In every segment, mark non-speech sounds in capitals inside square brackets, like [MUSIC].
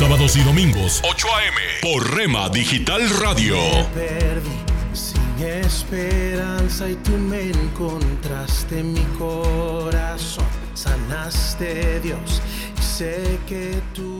Sábados y domingos, 8 a.m. por Rema Digital Radio. perdí sin esperanza y tú me encontraste en mi corazón. Sanaste Dios y sé que tú.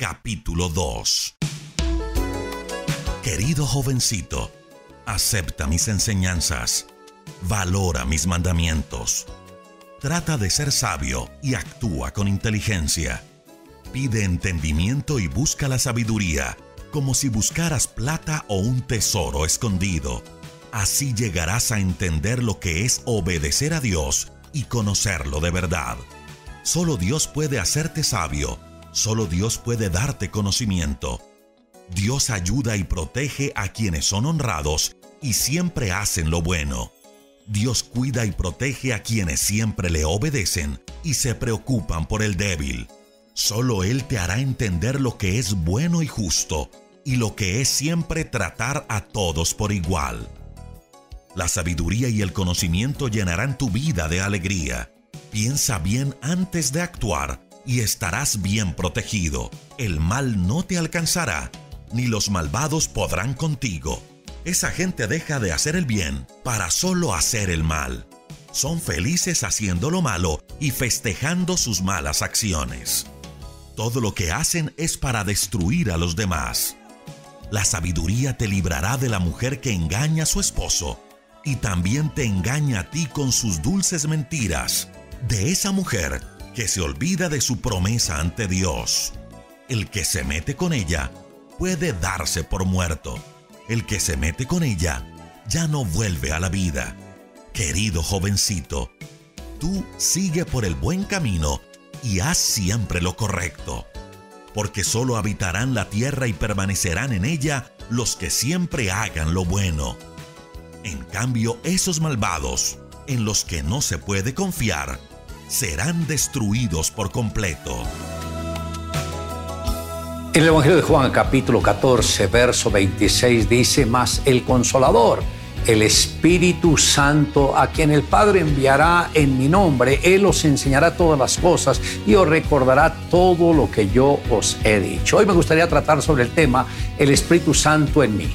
capítulo 2. Querido jovencito, acepta mis enseñanzas, valora mis mandamientos, trata de ser sabio y actúa con inteligencia. Pide entendimiento y busca la sabiduría, como si buscaras plata o un tesoro escondido. Así llegarás a entender lo que es obedecer a Dios y conocerlo de verdad. Solo Dios puede hacerte sabio, solo Dios puede darte conocimiento. Dios ayuda y protege a quienes son honrados y siempre hacen lo bueno. Dios cuida y protege a quienes siempre le obedecen y se preocupan por el débil. Solo Él te hará entender lo que es bueno y justo y lo que es siempre tratar a todos por igual. La sabiduría y el conocimiento llenarán tu vida de alegría. Piensa bien antes de actuar y estarás bien protegido. El mal no te alcanzará, ni los malvados podrán contigo. Esa gente deja de hacer el bien para solo hacer el mal. Son felices haciendo lo malo y festejando sus malas acciones. Todo lo que hacen es para destruir a los demás. La sabiduría te librará de la mujer que engaña a su esposo y también te engaña a ti con sus dulces mentiras, de esa mujer que se olvida de su promesa ante Dios. El que se mete con ella puede darse por muerto. El que se mete con ella ya no vuelve a la vida. Querido jovencito, tú sigue por el buen camino y haz siempre lo correcto, porque solo habitarán la tierra y permanecerán en ella los que siempre hagan lo bueno. En cambio, esos malvados, en los que no se puede confiar, serán destruidos por completo. En el Evangelio de Juan capítulo 14, verso 26 dice, más el consolador, el Espíritu Santo, a quien el Padre enviará en mi nombre, Él os enseñará todas las cosas y os recordará todo lo que yo os he dicho. Hoy me gustaría tratar sobre el tema, el Espíritu Santo en mí.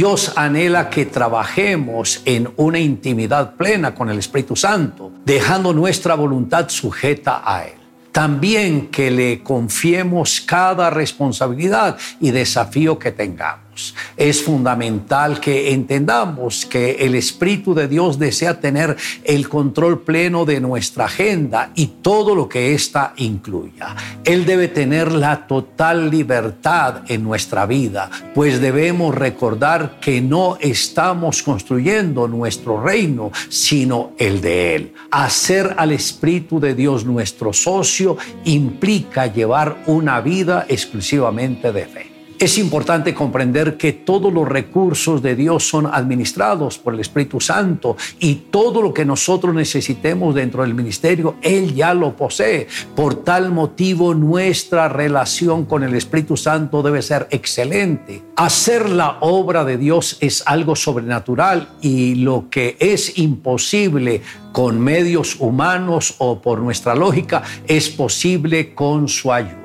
Dios anhela que trabajemos en una intimidad plena con el Espíritu Santo, dejando nuestra voluntad sujeta a Él. También que le confiemos cada responsabilidad y desafío que tengamos. Es fundamental que entendamos que el Espíritu de Dios desea tener el control pleno de nuestra agenda y todo lo que ésta incluya. Él debe tener la total libertad en nuestra vida, pues debemos recordar que no estamos construyendo nuestro reino, sino el de Él. Hacer al Espíritu de Dios nuestro socio implica llevar una vida exclusivamente de fe. Es importante comprender que todos los recursos de Dios son administrados por el Espíritu Santo y todo lo que nosotros necesitemos dentro del ministerio, Él ya lo posee. Por tal motivo, nuestra relación con el Espíritu Santo debe ser excelente. Hacer la obra de Dios es algo sobrenatural y lo que es imposible con medios humanos o por nuestra lógica es posible con su ayuda.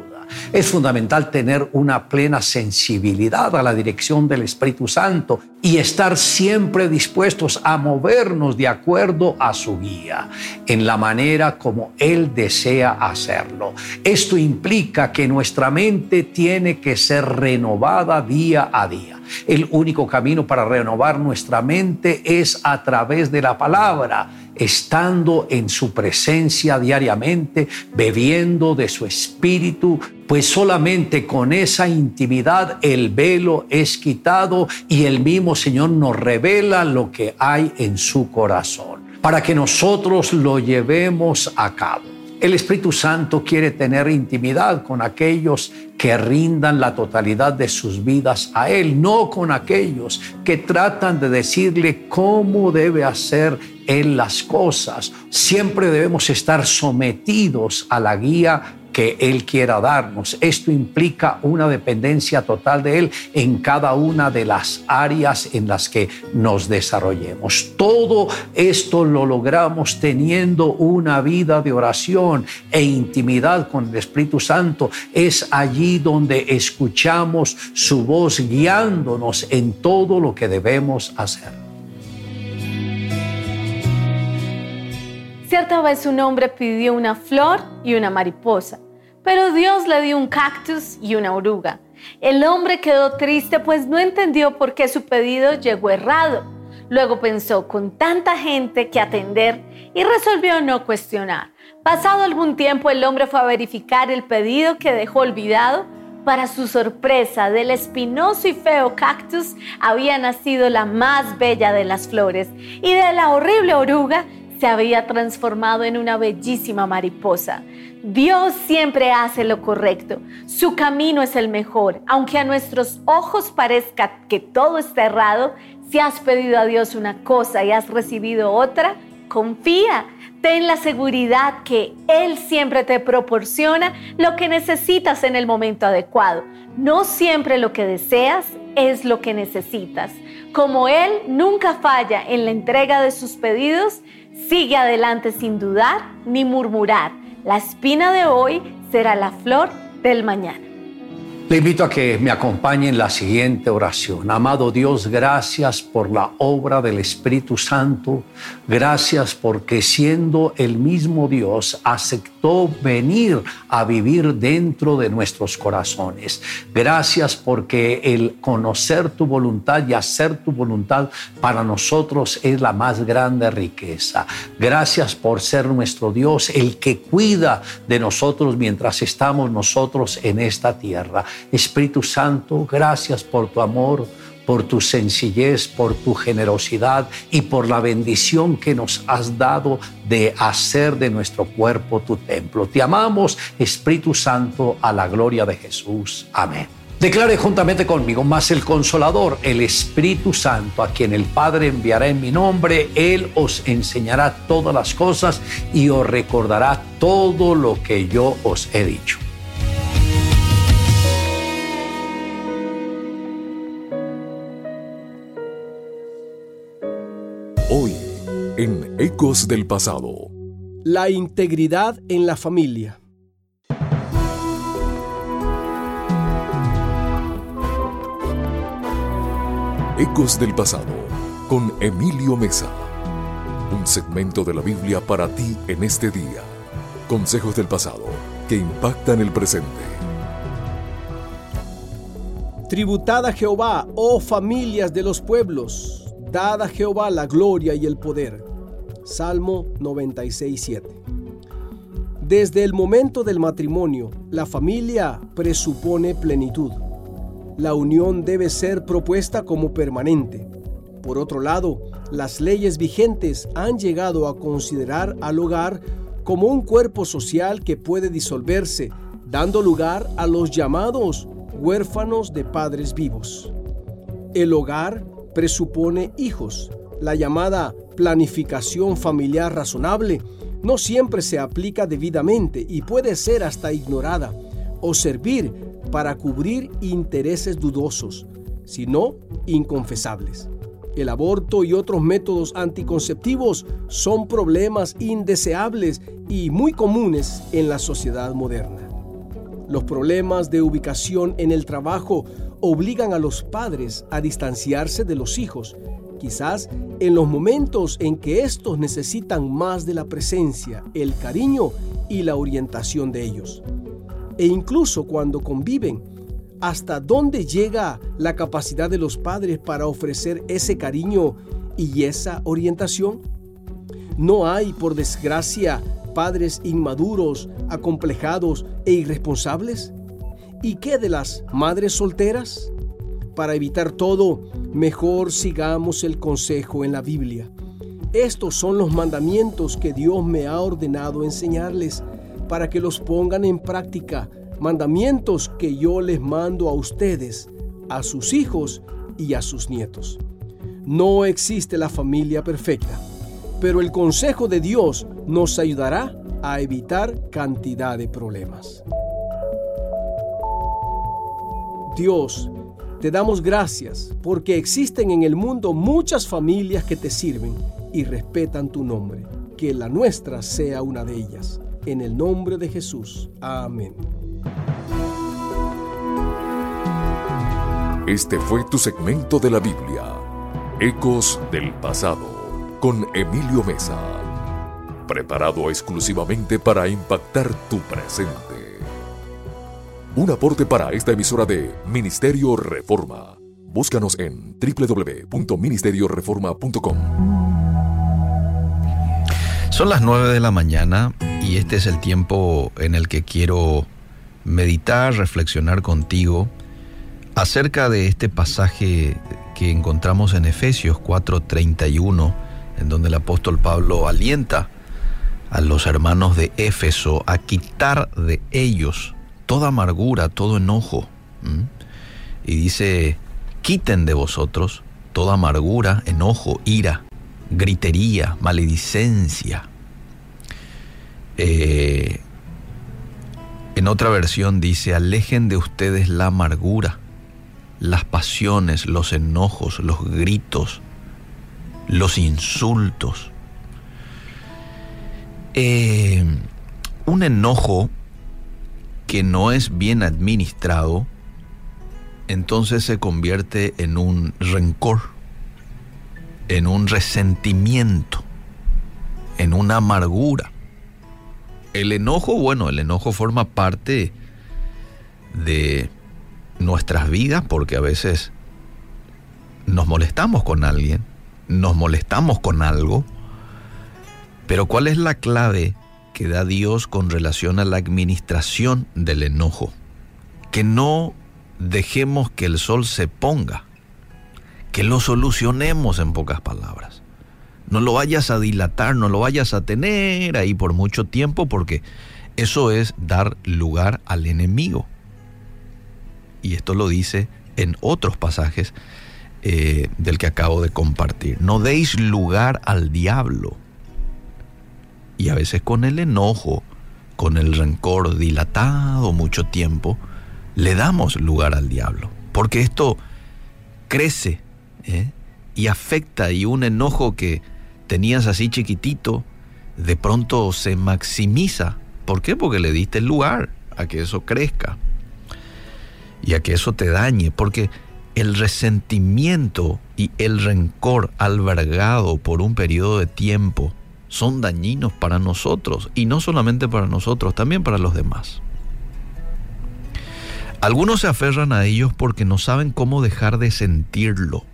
Es fundamental tener una plena sensibilidad a la dirección del Espíritu Santo y estar siempre dispuestos a movernos de acuerdo a su guía, en la manera como Él desea hacerlo. Esto implica que nuestra mente tiene que ser renovada día a día. El único camino para renovar nuestra mente es a través de la palabra estando en su presencia diariamente, bebiendo de su espíritu, pues solamente con esa intimidad el velo es quitado y el mismo Señor nos revela lo que hay en su corazón, para que nosotros lo llevemos a cabo. El Espíritu Santo quiere tener intimidad con aquellos que rindan la totalidad de sus vidas a Él, no con aquellos que tratan de decirle cómo debe hacer Él las cosas. Siempre debemos estar sometidos a la guía que Él quiera darnos. Esto implica una dependencia total de Él en cada una de las áreas en las que nos desarrollemos. Todo esto lo logramos teniendo una vida de oración e intimidad con el Espíritu Santo. Es allí donde escuchamos su voz guiándonos en todo lo que debemos hacer. Cierta vez un hombre pidió una flor y una mariposa pero Dios le dio un cactus y una oruga. El hombre quedó triste pues no entendió por qué su pedido llegó errado. Luego pensó con tanta gente que atender y resolvió no cuestionar. Pasado algún tiempo el hombre fue a verificar el pedido que dejó olvidado. Para su sorpresa, del espinoso y feo cactus había nacido la más bella de las flores y de la horrible oruga se había transformado en una bellísima mariposa. Dios siempre hace lo correcto. Su camino es el mejor. Aunque a nuestros ojos parezca que todo está errado, si has pedido a Dios una cosa y has recibido otra, confía. Ten la seguridad que Él siempre te proporciona lo que necesitas en el momento adecuado. No siempre lo que deseas es lo que necesitas. Como Él nunca falla en la entrega de sus pedidos, Sigue adelante sin dudar ni murmurar. La espina de hoy será la flor del mañana. Le invito a que me acompañe en la siguiente oración. Amado Dios, gracias por la obra del Espíritu Santo. Gracias porque siendo el mismo Dios aceptó venir a vivir dentro de nuestros corazones. Gracias porque el conocer tu voluntad y hacer tu voluntad para nosotros es la más grande riqueza. Gracias por ser nuestro Dios, el que cuida de nosotros mientras estamos nosotros en esta tierra. Espíritu Santo, gracias por tu amor, por tu sencillez, por tu generosidad y por la bendición que nos has dado de hacer de nuestro cuerpo tu templo. Te amamos, Espíritu Santo, a la gloria de Jesús. Amén. Declare juntamente conmigo, más el consolador, el Espíritu Santo, a quien el Padre enviará en mi nombre, Él os enseñará todas las cosas y os recordará todo lo que yo os he dicho. En Ecos del Pasado. La integridad en la familia. Ecos del Pasado, con Emilio Mesa. Un segmento de la Biblia para ti en este día. Consejos del pasado que impactan el presente. Tributad a Jehová, oh familias de los pueblos Dad a Jehová la gloria y el poder. Salmo 96.7. Desde el momento del matrimonio, la familia presupone plenitud. La unión debe ser propuesta como permanente. Por otro lado, las leyes vigentes han llegado a considerar al hogar como un cuerpo social que puede disolverse, dando lugar a los llamados huérfanos de padres vivos. El hogar presupone hijos. La llamada planificación familiar razonable no siempre se aplica debidamente y puede ser hasta ignorada o servir para cubrir intereses dudosos, sino inconfesables. El aborto y otros métodos anticonceptivos son problemas indeseables y muy comunes en la sociedad moderna. Los problemas de ubicación en el trabajo obligan a los padres a distanciarse de los hijos, quizás en los momentos en que estos necesitan más de la presencia, el cariño y la orientación de ellos. E incluso cuando conviven, hasta dónde llega la capacidad de los padres para ofrecer ese cariño y esa orientación? No hay, por desgracia, padres inmaduros, acomplejados e irresponsables. ¿Y qué de las madres solteras? Para evitar todo, mejor sigamos el consejo en la Biblia. Estos son los mandamientos que Dios me ha ordenado enseñarles para que los pongan en práctica mandamientos que yo les mando a ustedes, a sus hijos y a sus nietos. No existe la familia perfecta, pero el consejo de Dios nos ayudará a evitar cantidad de problemas. Dios, te damos gracias porque existen en el mundo muchas familias que te sirven y respetan tu nombre. Que la nuestra sea una de ellas. En el nombre de Jesús. Amén. Este fue tu segmento de la Biblia, Ecos del Pasado, con Emilio Mesa, preparado exclusivamente para impactar tu presente. Un aporte para esta emisora de Ministerio Reforma. Búscanos en www.ministerioreforma.com. Son las 9 de la mañana y este es el tiempo en el que quiero meditar, reflexionar contigo acerca de este pasaje que encontramos en Efesios 4:31, en donde el apóstol Pablo alienta a los hermanos de Éfeso a quitar de ellos toda amargura, todo enojo. Y dice, quiten de vosotros toda amargura, enojo, ira, gritería, maledicencia. Eh, en otra versión dice, alejen de ustedes la amargura las pasiones, los enojos, los gritos, los insultos. Eh, un enojo que no es bien administrado, entonces se convierte en un rencor, en un resentimiento, en una amargura. El enojo, bueno, el enojo forma parte de nuestras vidas porque a veces nos molestamos con alguien, nos molestamos con algo, pero ¿cuál es la clave que da Dios con relación a la administración del enojo? Que no dejemos que el sol se ponga, que lo solucionemos en pocas palabras. No lo vayas a dilatar, no lo vayas a tener ahí por mucho tiempo porque eso es dar lugar al enemigo y esto lo dice en otros pasajes eh, del que acabo de compartir. No deis lugar al diablo. Y a veces con el enojo, con el rencor dilatado mucho tiempo, le damos lugar al diablo. Porque esto crece ¿eh? y afecta y un enojo que tenías así chiquitito, de pronto se maximiza. ¿Por qué? Porque le diste el lugar a que eso crezca y a que eso te dañe, porque el resentimiento y el rencor albergado por un periodo de tiempo son dañinos para nosotros y no solamente para nosotros, también para los demás. Algunos se aferran a ellos porque no saben cómo dejar de sentirlo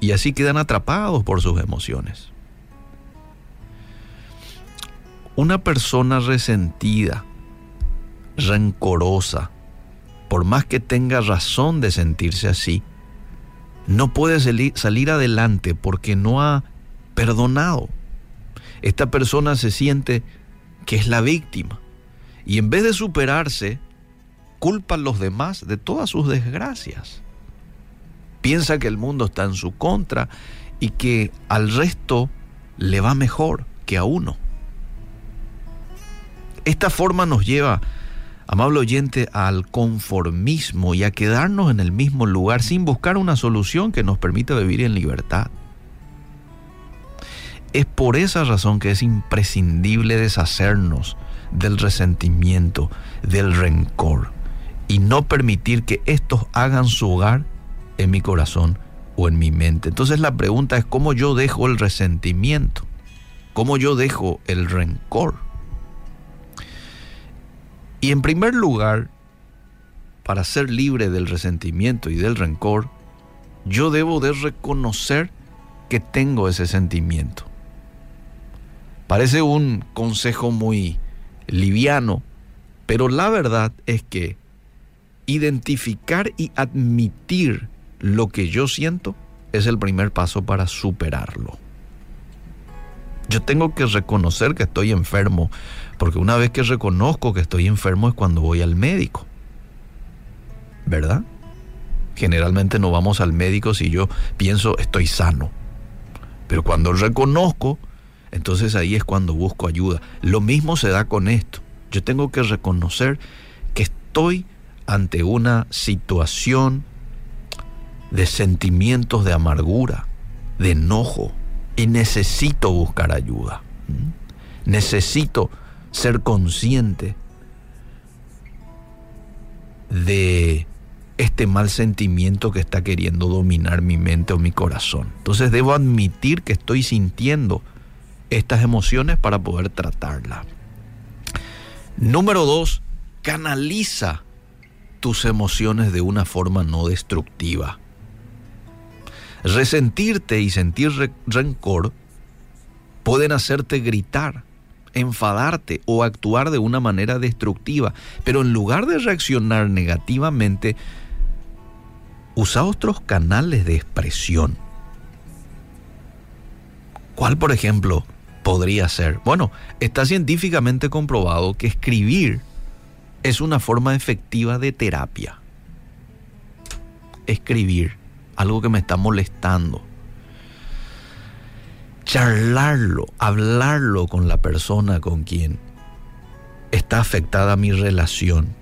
y así quedan atrapados por sus emociones. Una persona resentida, rencorosa, por más que tenga razón de sentirse así, no puede salir, adelante porque no ha perdonado. Esta persona se siente que es la víctima y en vez de superarse, culpa a los demás de todas sus desgracias. Piensa que el mundo está en su contra y que al resto le va mejor que a uno. Esta forma nos lleva, amable oyente, al conformismo y a quedarnos en el mismo lugar sin buscar una solución que nos permita vivir en libertad. Es por esa razón que es imprescindible deshacernos del resentimiento, del rencor y no permitir que estos hagan su hogar en mi corazón o en mi mente. Entonces la pregunta es cómo yo dejo el resentimiento, cómo yo dejo el rencor. Y en primer lugar, para ser libre del resentimiento y del rencor, yo debo de reconocer que tengo ese sentimiento. Parece un consejo muy liviano, pero la verdad es que identificar y admitir lo que yo siento es el primer paso para superarlo. Yo tengo que reconocer que estoy enfermo, porque una vez que reconozco que estoy enfermo es cuando voy al médico. ¿Verdad? Generalmente no vamos al médico si yo pienso estoy sano. Pero cuando reconozco, entonces ahí es cuando busco ayuda. Lo mismo se da con esto. Yo tengo que reconocer que estoy ante una situación de sentimientos de amargura, de enojo, y necesito buscar ayuda. Necesito ser consciente de este mal sentimiento que está queriendo dominar mi mente o mi corazón. Entonces debo admitir que estoy sintiendo estas emociones para poder tratarlas. Número dos, canaliza tus emociones de una forma no destructiva. Resentirte y sentir rencor pueden hacerte gritar, enfadarte o actuar de una manera destructiva, pero en lugar de reaccionar negativamente, usa otros canales de expresión. ¿Cuál, por ejemplo, podría ser? Bueno, está científicamente comprobado que escribir es una forma efectiva de terapia. Escribir, algo que me está molestando. Charlarlo, hablarlo con la persona con quien está afectada mi relación.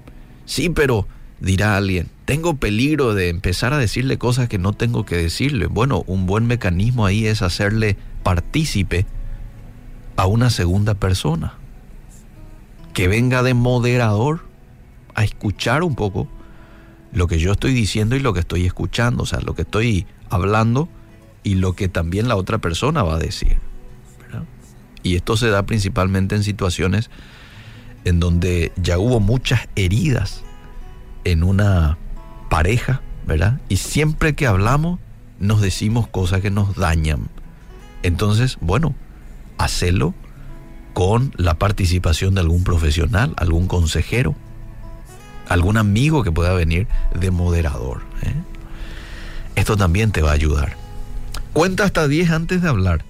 Sí, pero dirá alguien, tengo peligro de empezar a decirle cosas que no tengo que decirle. Bueno, un buen mecanismo ahí es hacerle partícipe a una segunda persona que venga de moderador a escuchar un poco lo que yo estoy diciendo y lo que estoy escuchando, o sea, lo que estoy hablando y lo que también la otra persona va a decir. Y esto se da principalmente en situaciones en donde ya hubo muchas heridas en una pareja, ¿verdad? Y siempre que hablamos nos decimos cosas que nos dañan. Entonces, bueno, hacelo con la participación de algún profesional, algún consejero, algún amigo que pueda venir de moderador. ¿eh? Esto también te va a ayudar. Cuenta hasta 10 antes de hablar.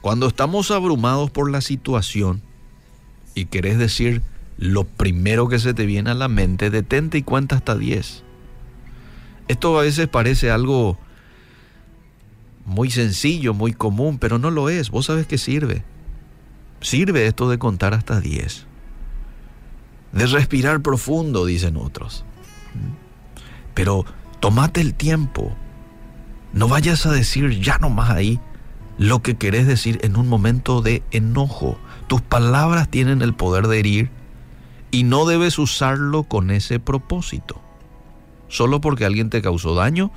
Cuando estamos abrumados por la situación y querés decir lo primero que se te viene a la mente, detente y cuenta hasta 10. Esto a veces parece algo muy sencillo, muy común, pero no lo es. Vos sabes que sirve. Sirve esto de contar hasta 10. De respirar profundo, dicen otros. Pero tomate el tiempo. No vayas a decir ya nomás ahí lo que querés decir en un momento de enojo. Tus palabras tienen el poder de herir y no debes usarlo con ese propósito. Solo porque alguien te causó daño,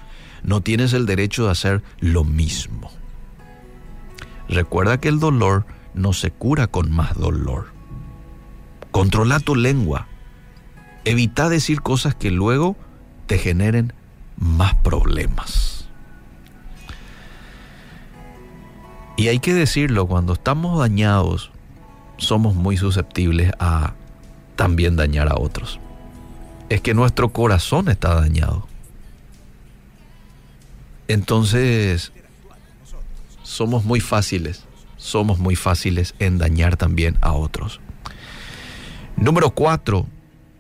no tienes el derecho de hacer lo mismo. Recuerda que el dolor no se cura con más dolor. Controla tu lengua. Evita decir cosas que luego te generen más problemas. Y hay que decirlo, cuando estamos dañados, somos muy susceptibles a también dañar a otros. Es que nuestro corazón está dañado. Entonces, somos muy fáciles somos muy fáciles en dañar también a otros. Número cuatro,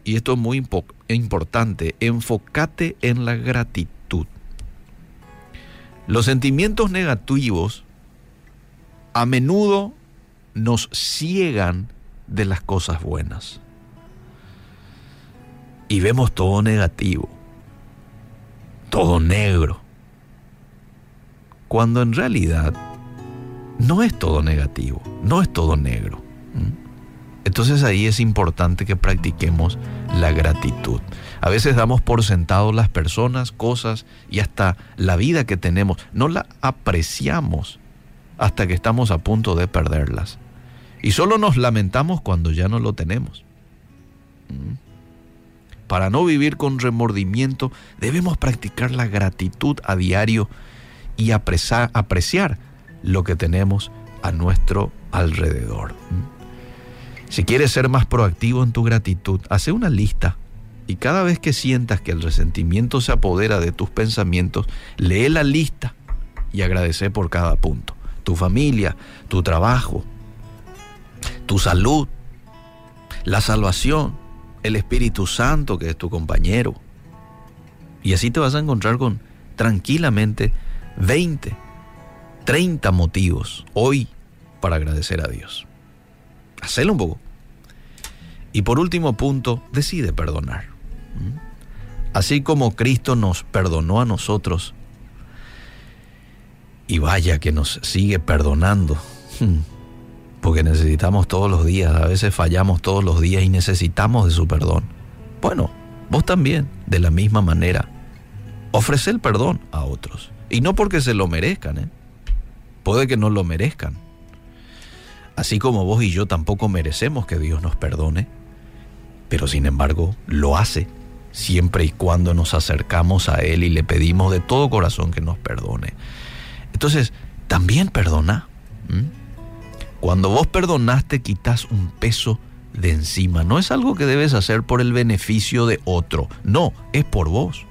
y esto es muy importante, enfócate en la gratitud. Los sentimientos negativos a menudo nos ciegan de las cosas buenas. Y vemos todo negativo, todo negro, cuando en realidad no es todo negativo, no es todo negro. Entonces ahí es importante que practiquemos la gratitud. A veces damos por sentado las personas, cosas y hasta la vida que tenemos. No la apreciamos hasta que estamos a punto de perderlas. Y solo nos lamentamos cuando ya no lo tenemos. ¿Mm? Para no vivir con remordimiento, debemos practicar la gratitud a diario y apreciar, lo que tenemos a nuestro alrededor. Si quieres ser más proactivo en tu gratitud, hace una lista y cada vez que sientas que el resentimiento se apodera de tus pensamientos, lee la lista y agradece por cada punto tu familia, tu trabajo, tu salud, la salvación, el Espíritu Santo que es tu compañero. Y así te vas a encontrar con tranquilamente 20, 30 motivos hoy para agradecer a Dios. Hacelo un poco. Y por último punto, decide perdonar. ¿Mm? Así como Cristo nos perdonó a nosotros, y vaya que nos sigue perdonando. Porque necesitamos todos los días, a veces fallamos todos los días y necesitamos de su perdón. Bueno, vos también, de la misma manera, ofrece el perdón a otros. Y no porque se lo merezcan, ¿eh? puede que no lo merezcan. Así como vos y yo tampoco merecemos que Dios nos perdone, pero sin embargo lo hace siempre y cuando nos acercamos a Él y le pedimos de todo corazón que nos perdone. Entonces, también perdona. Cuando vos perdonaste, quitas un peso de encima. No es algo que debes hacer por el beneficio de otro. No, es por vos.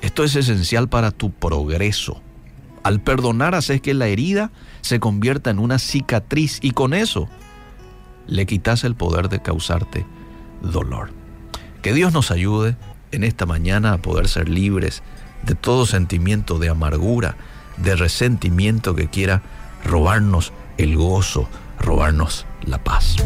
Esto es esencial para tu progreso. Al perdonar haces que la herida se convierta en una cicatriz y con eso le quitas el poder de causarte dolor. Que Dios nos ayude en esta mañana a poder ser libres de todo sentimiento de amargura, de resentimiento que quiera robarnos el gozo, robarnos la paz.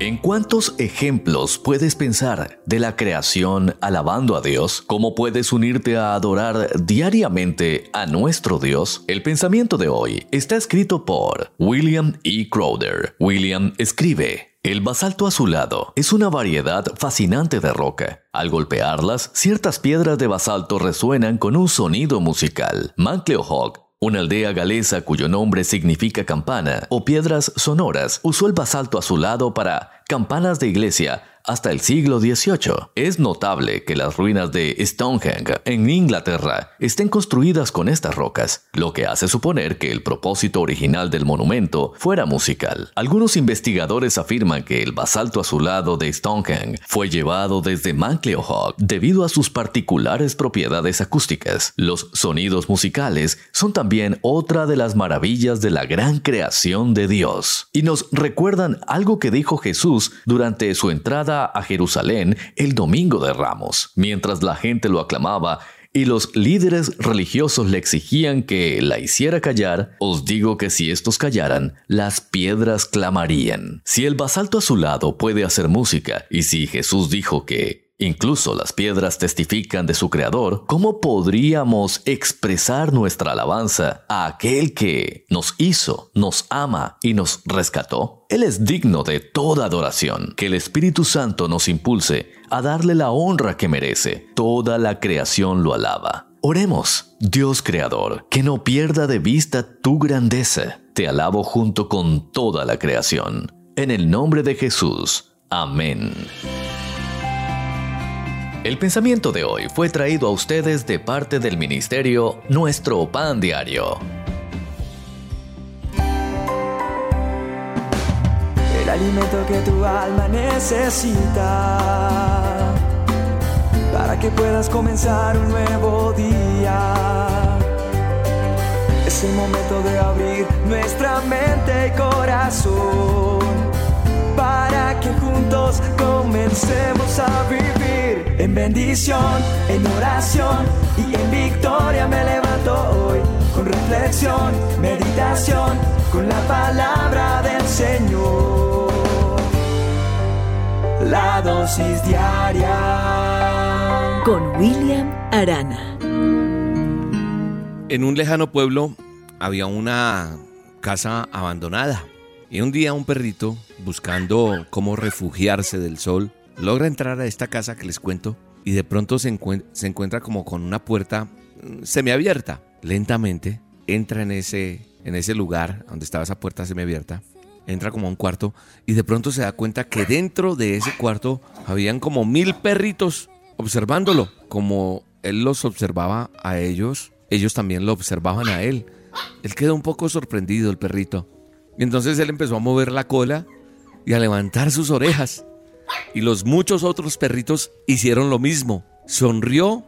¿En cuántos ejemplos puedes pensar de la creación alabando a Dios? ¿Cómo puedes unirte a adorar diariamente a nuestro Dios? El pensamiento de hoy está escrito por William E. Crowder. William escribe. El basalto azulado es una variedad fascinante de roca. Al golpearlas, ciertas piedras de basalto resuenan con un sonido musical. Mancleohawk una aldea galesa cuyo nombre significa campana o piedras sonoras usó el basalto azulado para campanas de iglesia hasta el siglo XVIII. Es notable que las ruinas de Stonehenge en Inglaterra estén construidas con estas rocas, lo que hace suponer que el propósito original del monumento fuera musical. Algunos investigadores afirman que el basalto azulado de Stonehenge fue llevado desde Mancleohawk debido a sus particulares propiedades acústicas. Los sonidos musicales son también otra de las maravillas de la gran creación de Dios y nos recuerdan algo que dijo Jesús durante su entrada a Jerusalén el domingo de Ramos. Mientras la gente lo aclamaba y los líderes religiosos le exigían que la hiciera callar, os digo que si estos callaran, las piedras clamarían. Si el basalto a su lado puede hacer música, y si Jesús dijo que Incluso las piedras testifican de su Creador. ¿Cómo podríamos expresar nuestra alabanza a aquel que nos hizo, nos ama y nos rescató? Él es digno de toda adoración. Que el Espíritu Santo nos impulse a darle la honra que merece. Toda la creación lo alaba. Oremos, Dios Creador, que no pierda de vista tu grandeza. Te alabo junto con toda la creación. En el nombre de Jesús. Amén. El pensamiento de hoy fue traído a ustedes de parte del ministerio Nuestro Pan Diario. El alimento que tu alma necesita para que puedas comenzar un nuevo día. Es el momento de abrir nuestra mente y corazón para que juntos comencemos a vivir en bendición, en oración y en victoria me levanto hoy con reflexión, meditación, con la palabra del Señor. La dosis diaria con William Arana. En un lejano pueblo había una casa abandonada y un día un perrito, buscando cómo refugiarse del sol, logra entrar a esta casa que les cuento y de pronto se, encuentra como con una puerta mm, semiabierta. Lentamente entra en ese, en ese lugar donde estaba esa puerta semiabierta, entra como a un cuarto y de pronto se da cuenta que dentro de ese cuarto habían como mil perritos observándolo, como él los observaba a ellos, ellos también lo observaban a él. Él quedó un poco sorprendido, el perrito. Y entonces él empezó a mover la cola y a levantar sus orejas. Y los muchos otros perritos hicieron lo mismo. Sonrió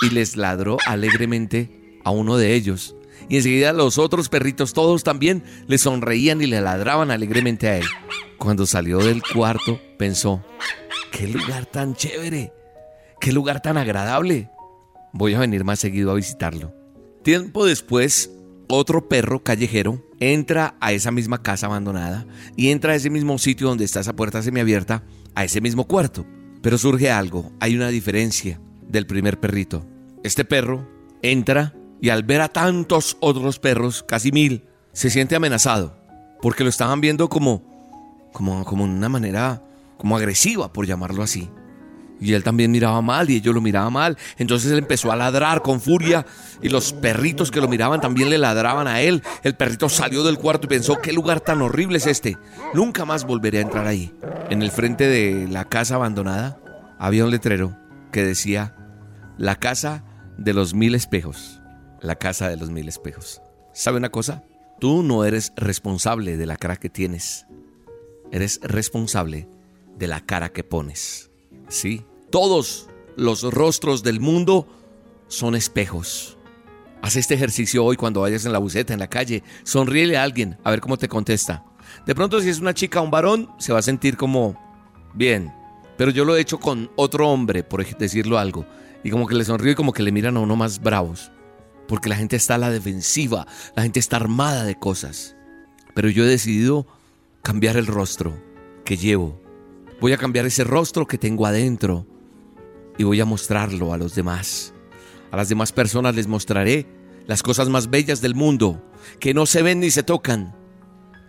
y les ladró alegremente a uno de ellos. Y enseguida los otros perritos todos también le sonreían y le ladraban alegremente a él. Cuando salió del cuarto pensó, qué lugar tan chévere, qué lugar tan agradable. Voy a venir más seguido a visitarlo. Tiempo después, otro perro callejero entra a esa misma casa abandonada y entra a ese mismo sitio donde está esa puerta semiabierta, a ese mismo cuarto. Pero surge algo, hay una diferencia del primer perrito. Este perro entra y al ver a tantos otros perros, casi mil, se siente amenazado, porque lo estaban viendo como, como, como una manera, como agresiva, por llamarlo así. Y él también miraba mal y ellos lo miraban mal. Entonces él empezó a ladrar con furia y los perritos que lo miraban también le ladraban a él. El perrito salió del cuarto y pensó, ¿qué lugar tan horrible es este? Nunca más volveré a entrar ahí. En el frente de la casa abandonada había un letrero que decía, la casa de los mil espejos. La casa de los mil espejos. ¿Sabe una cosa? Tú no eres responsable de la cara que tienes. Eres responsable de la cara que pones. Sí, todos los rostros del mundo son espejos. Haz este ejercicio hoy cuando vayas en la buceta, en la calle. Sonríele a alguien a ver cómo te contesta. De pronto si es una chica o un varón, se va a sentir como bien. Pero yo lo he hecho con otro hombre, por decirlo algo. Y como que le sonríe y como que le miran a uno más bravos. Porque la gente está a la defensiva, la gente está armada de cosas. Pero yo he decidido cambiar el rostro que llevo Voy a cambiar ese rostro que tengo adentro y voy a mostrarlo a los demás. A las demás personas les mostraré las cosas más bellas del mundo, que no se ven ni se tocan,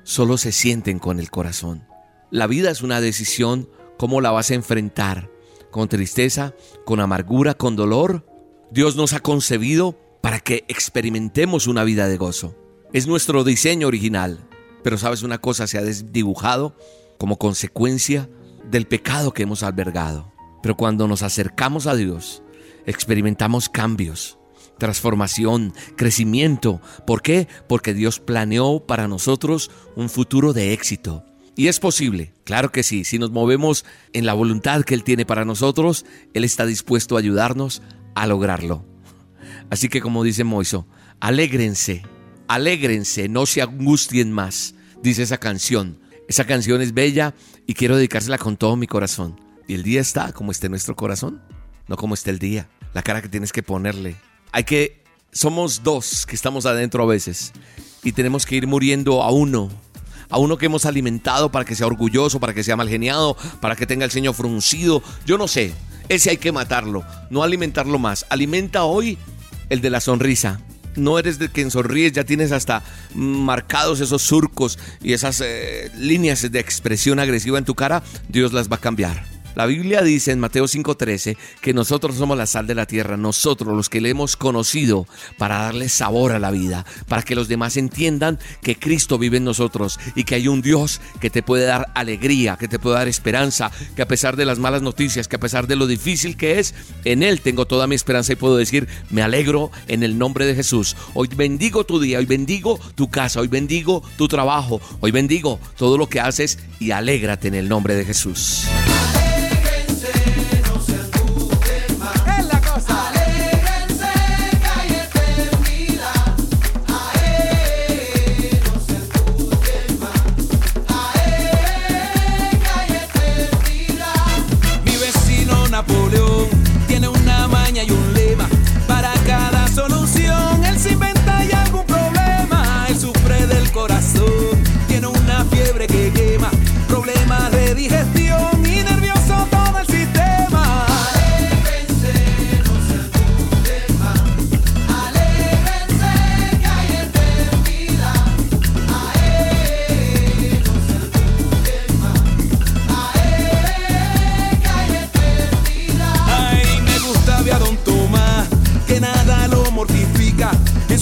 solo se sienten con el corazón. La vida es una decisión, cómo la vas a enfrentar, con tristeza, con amargura, con dolor. Dios nos ha concebido para que experimentemos una vida de gozo. Es nuestro diseño original, pero sabes una cosa, se ha desdibujado como consecuencia del pecado que hemos albergado. Pero cuando nos acercamos a Dios, experimentamos cambios, transformación, crecimiento. ¿Por qué? Porque Dios planeó para nosotros un futuro de éxito. Y es posible, claro que sí, si nos movemos en la voluntad que Él tiene para nosotros, Él está dispuesto a ayudarnos a lograrlo. Así que como dice Moiso, alégrense, alégrense, no se angustien más, dice esa canción. Esa canción es bella y quiero dedicársela con todo mi corazón. Y el día está como esté nuestro corazón, no como esté el día. La cara que tienes que ponerle. Hay que, somos dos que estamos adentro a veces y tenemos que ir muriendo a uno. A uno que hemos alimentado para que sea orgulloso, para que sea mal geniado, para que tenga el ceño fruncido. Yo no sé. Ese hay que matarlo, no alimentarlo más. Alimenta hoy el de la sonrisa, no eres de quien sonríes, ya tienes hasta marcados esos surcos y esas eh, líneas de expresión agresiva en tu cara, Dios las va a cambiar. La Biblia dice en Mateo 5:13 que nosotros somos la sal de la tierra, nosotros los que le hemos conocido para darle sabor a la vida, para que los demás entiendan que Cristo vive en nosotros y que hay un Dios que te puede dar alegría, que te puede dar esperanza, que a pesar de las malas noticias, que a pesar de lo difícil que es, en Él tengo toda mi esperanza y puedo decir, me alegro en el nombre de Jesús. Hoy bendigo tu día, hoy bendigo tu casa, hoy bendigo tu trabajo, hoy bendigo todo lo que haces y alégrate en el nombre de Jesús.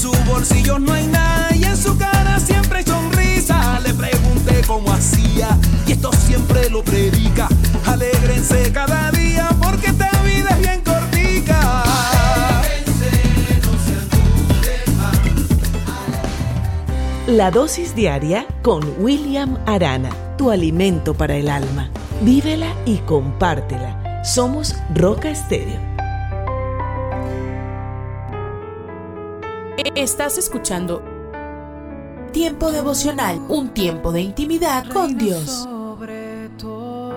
Bolsillos no hay nada y en su cara siempre hay sonrisa. Le pregunté cómo hacía y esto siempre lo predica. Alégrense cada día porque esta vida es bien cortica. La dosis diaria con William Arana, tu alimento para el alma. Vívela y compártela. Somos Roca Estéreo. Estás escuchando Tiempo devocional, un tiempo de intimidad con Dios. Sobre todo,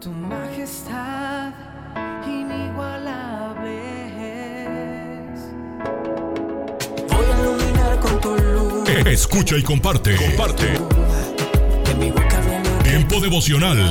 tu majestad inigualable es. Voy a iluminar con tu luz. Escucha y comparte. Comparte. Mi boca Tiempo devocional.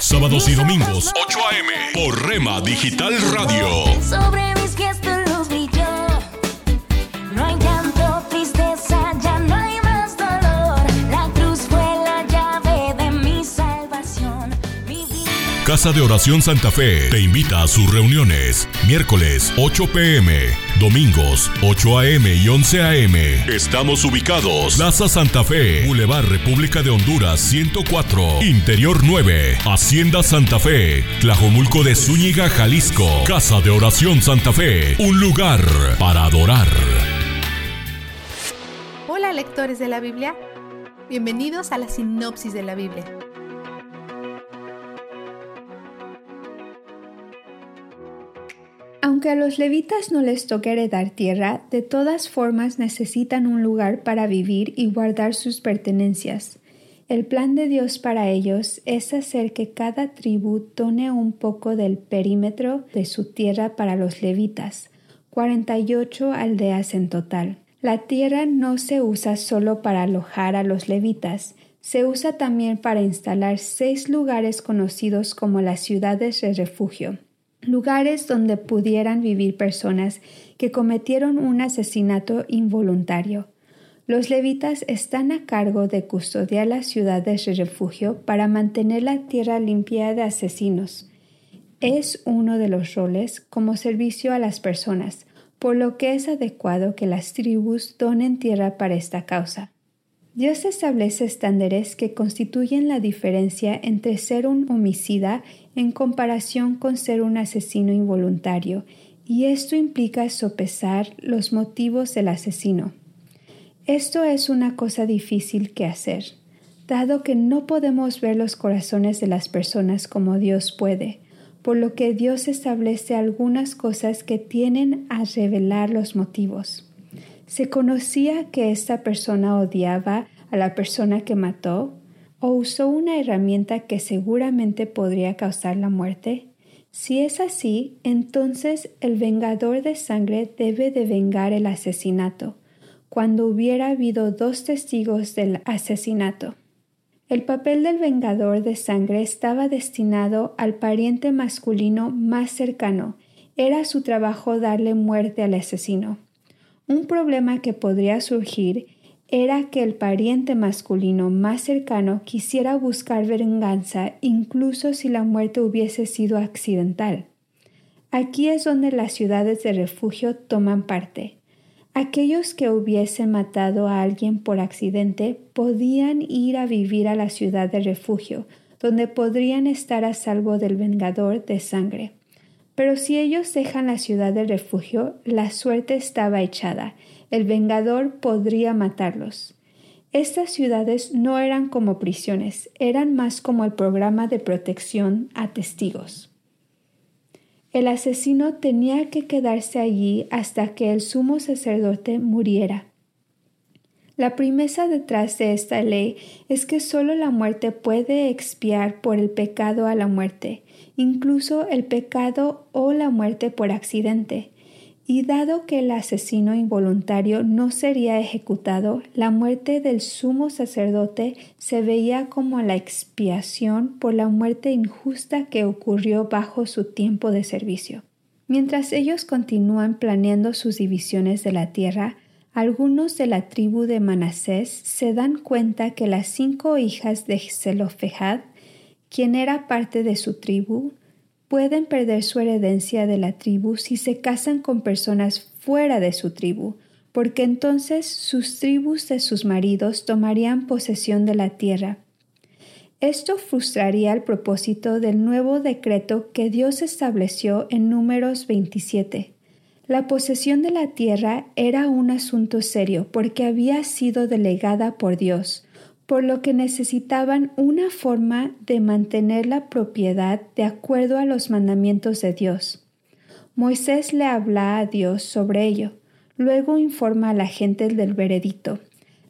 Sábados y domingos 8 a.m. por Rema Digital Radio. Sobre mis pies Casa de Oración Santa Fe te invita a sus reuniones. Miércoles 8 pm, domingos 8 am y 11 am. Estamos ubicados. Plaza Santa Fe, Boulevard República de Honduras 104, Interior 9, Hacienda Santa Fe, Tlajomulco de Zúñiga, Jalisco. Casa de Oración Santa Fe, un lugar para adorar. Hola lectores de la Biblia, bienvenidos a la sinopsis de la Biblia. Aunque a los levitas no les toque heredar tierra, de todas formas necesitan un lugar para vivir y guardar sus pertenencias. El plan de Dios para ellos es hacer que cada tribu tome un poco del perímetro de su tierra para los levitas, 48 aldeas en total. La tierra no se usa solo para alojar a los levitas, se usa también para instalar seis lugares conocidos como las ciudades de refugio, lugares donde pudieran vivir personas que cometieron un asesinato involuntario. Los levitas están a cargo de custodiar las ciudades de refugio para mantener la tierra limpia de asesinos. Es uno de los roles como servicio a las personas, por lo que es adecuado que las tribus donen tierra para esta causa. Dios establece estándares que constituyen la diferencia entre ser un homicida en comparación con ser un asesino involuntario, y esto implica sopesar los motivos del asesino. Esto es una cosa difícil que hacer, dado que no podemos ver los corazones de las personas como Dios puede, por lo que Dios establece algunas cosas que tienen a revelar los motivos. ¿Se conocía que esta persona odiaba a la persona que mató? ¿O usó una herramienta que seguramente podría causar la muerte? Si es así, entonces el vengador de sangre debe de vengar el asesinato, cuando hubiera habido dos testigos del asesinato. El papel del vengador de sangre estaba destinado al pariente masculino más cercano. Era su trabajo darle muerte al asesino. Un problema que podría surgir era que el pariente masculino más cercano quisiera buscar venganza incluso si la muerte hubiese sido accidental. Aquí es donde las ciudades de refugio toman parte. Aquellos que hubiesen matado a alguien por accidente podían ir a vivir a la ciudad de refugio, donde podrían estar a salvo del vengador de sangre. Pero si ellos dejan la ciudad de refugio, la suerte estaba echada. El vengador podría matarlos. Estas ciudades no eran como prisiones, eran más como el programa de protección a testigos. El asesino tenía que quedarse allí hasta que el sumo sacerdote muriera. La premisa detrás de esta ley es que solo la muerte puede expiar por el pecado a la muerte, incluso el pecado o la muerte por accidente. Y dado que el asesino involuntario no sería ejecutado, la muerte del sumo sacerdote se veía como la expiación por la muerte injusta que ocurrió bajo su tiempo de servicio. Mientras ellos continúan planeando sus divisiones de la tierra, algunos de la tribu de Manasés se dan cuenta que las cinco hijas de Zelofejad, quien era parte de su tribu, pueden perder su herencia de la tribu si se casan con personas fuera de su tribu, porque entonces sus tribus de sus maridos tomarían posesión de la tierra. Esto frustraría el propósito del nuevo decreto que Dios estableció en números 27. La posesión de la tierra era un asunto serio porque había sido delegada por Dios, por lo que necesitaban una forma de mantener la propiedad de acuerdo a los mandamientos de Dios. Moisés le habla a Dios sobre ello, luego informa a la gente del veredicto.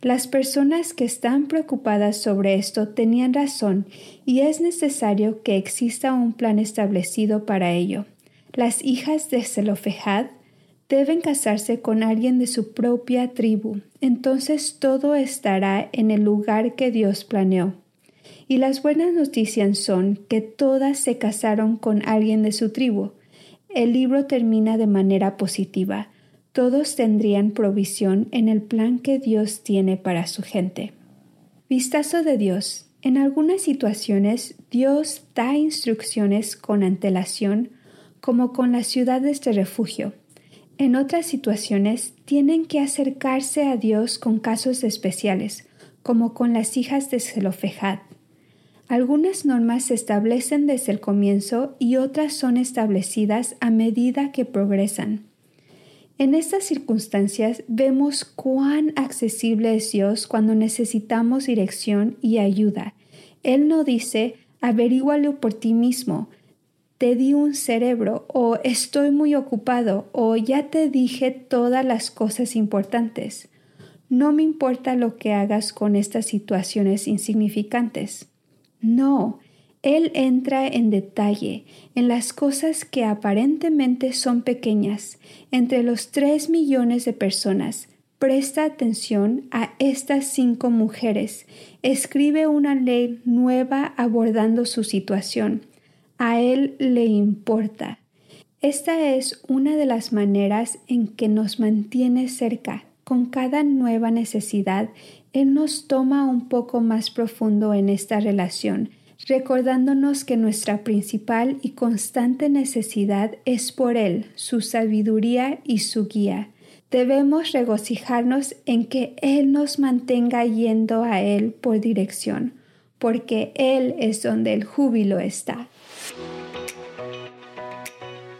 Las personas que están preocupadas sobre esto tenían razón y es necesario que exista un plan establecido para ello. Las hijas de Zelofejad deben casarse con alguien de su propia tribu, entonces todo estará en el lugar que Dios planeó. Y las buenas noticias son que todas se casaron con alguien de su tribu. El libro termina de manera positiva. Todos tendrían provisión en el plan que Dios tiene para su gente. Vistazo de Dios. En algunas situaciones Dios da instrucciones con antelación, como con las ciudades de refugio. En otras situaciones tienen que acercarse a Dios con casos especiales, como con las hijas de Zelofejad. Algunas normas se establecen desde el comienzo y otras son establecidas a medida que progresan. En estas circunstancias vemos cuán accesible es Dios cuando necesitamos dirección y ayuda. Él no dice, averígualo por ti mismo, te di un cerebro o estoy muy ocupado o ya te dije todas las cosas importantes. No me importa lo que hagas con estas situaciones insignificantes. No, Él entra en detalle en las cosas que aparentemente son pequeñas. Entre los tres millones de personas, presta atención a estas cinco mujeres. Escribe una ley nueva abordando su situación a Él le importa. Esta es una de las maneras en que nos mantiene cerca. Con cada nueva necesidad, Él nos toma un poco más profundo en esta relación, recordándonos que nuestra principal y constante necesidad es por Él, su sabiduría y su guía. Debemos regocijarnos en que Él nos mantenga yendo a Él por dirección, porque Él es donde el júbilo está.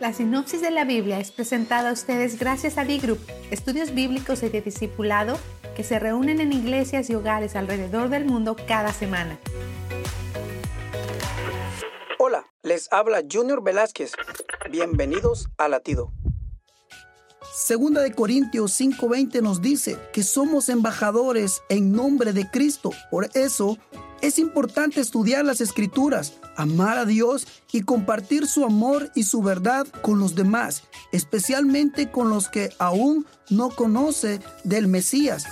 La sinopsis de la Biblia es presentada a ustedes gracias a D-Group, estudios bíblicos y de discipulado que se reúnen en iglesias y hogares alrededor del mundo cada semana. Hola, les habla Junior Velázquez. Bienvenidos a Latido. Segunda de Corintios 5:20 nos dice que somos embajadores en nombre de Cristo. Por eso es importante estudiar las escrituras, amar a Dios y compartir su amor y su verdad con los demás, especialmente con los que aún no conocen del Mesías.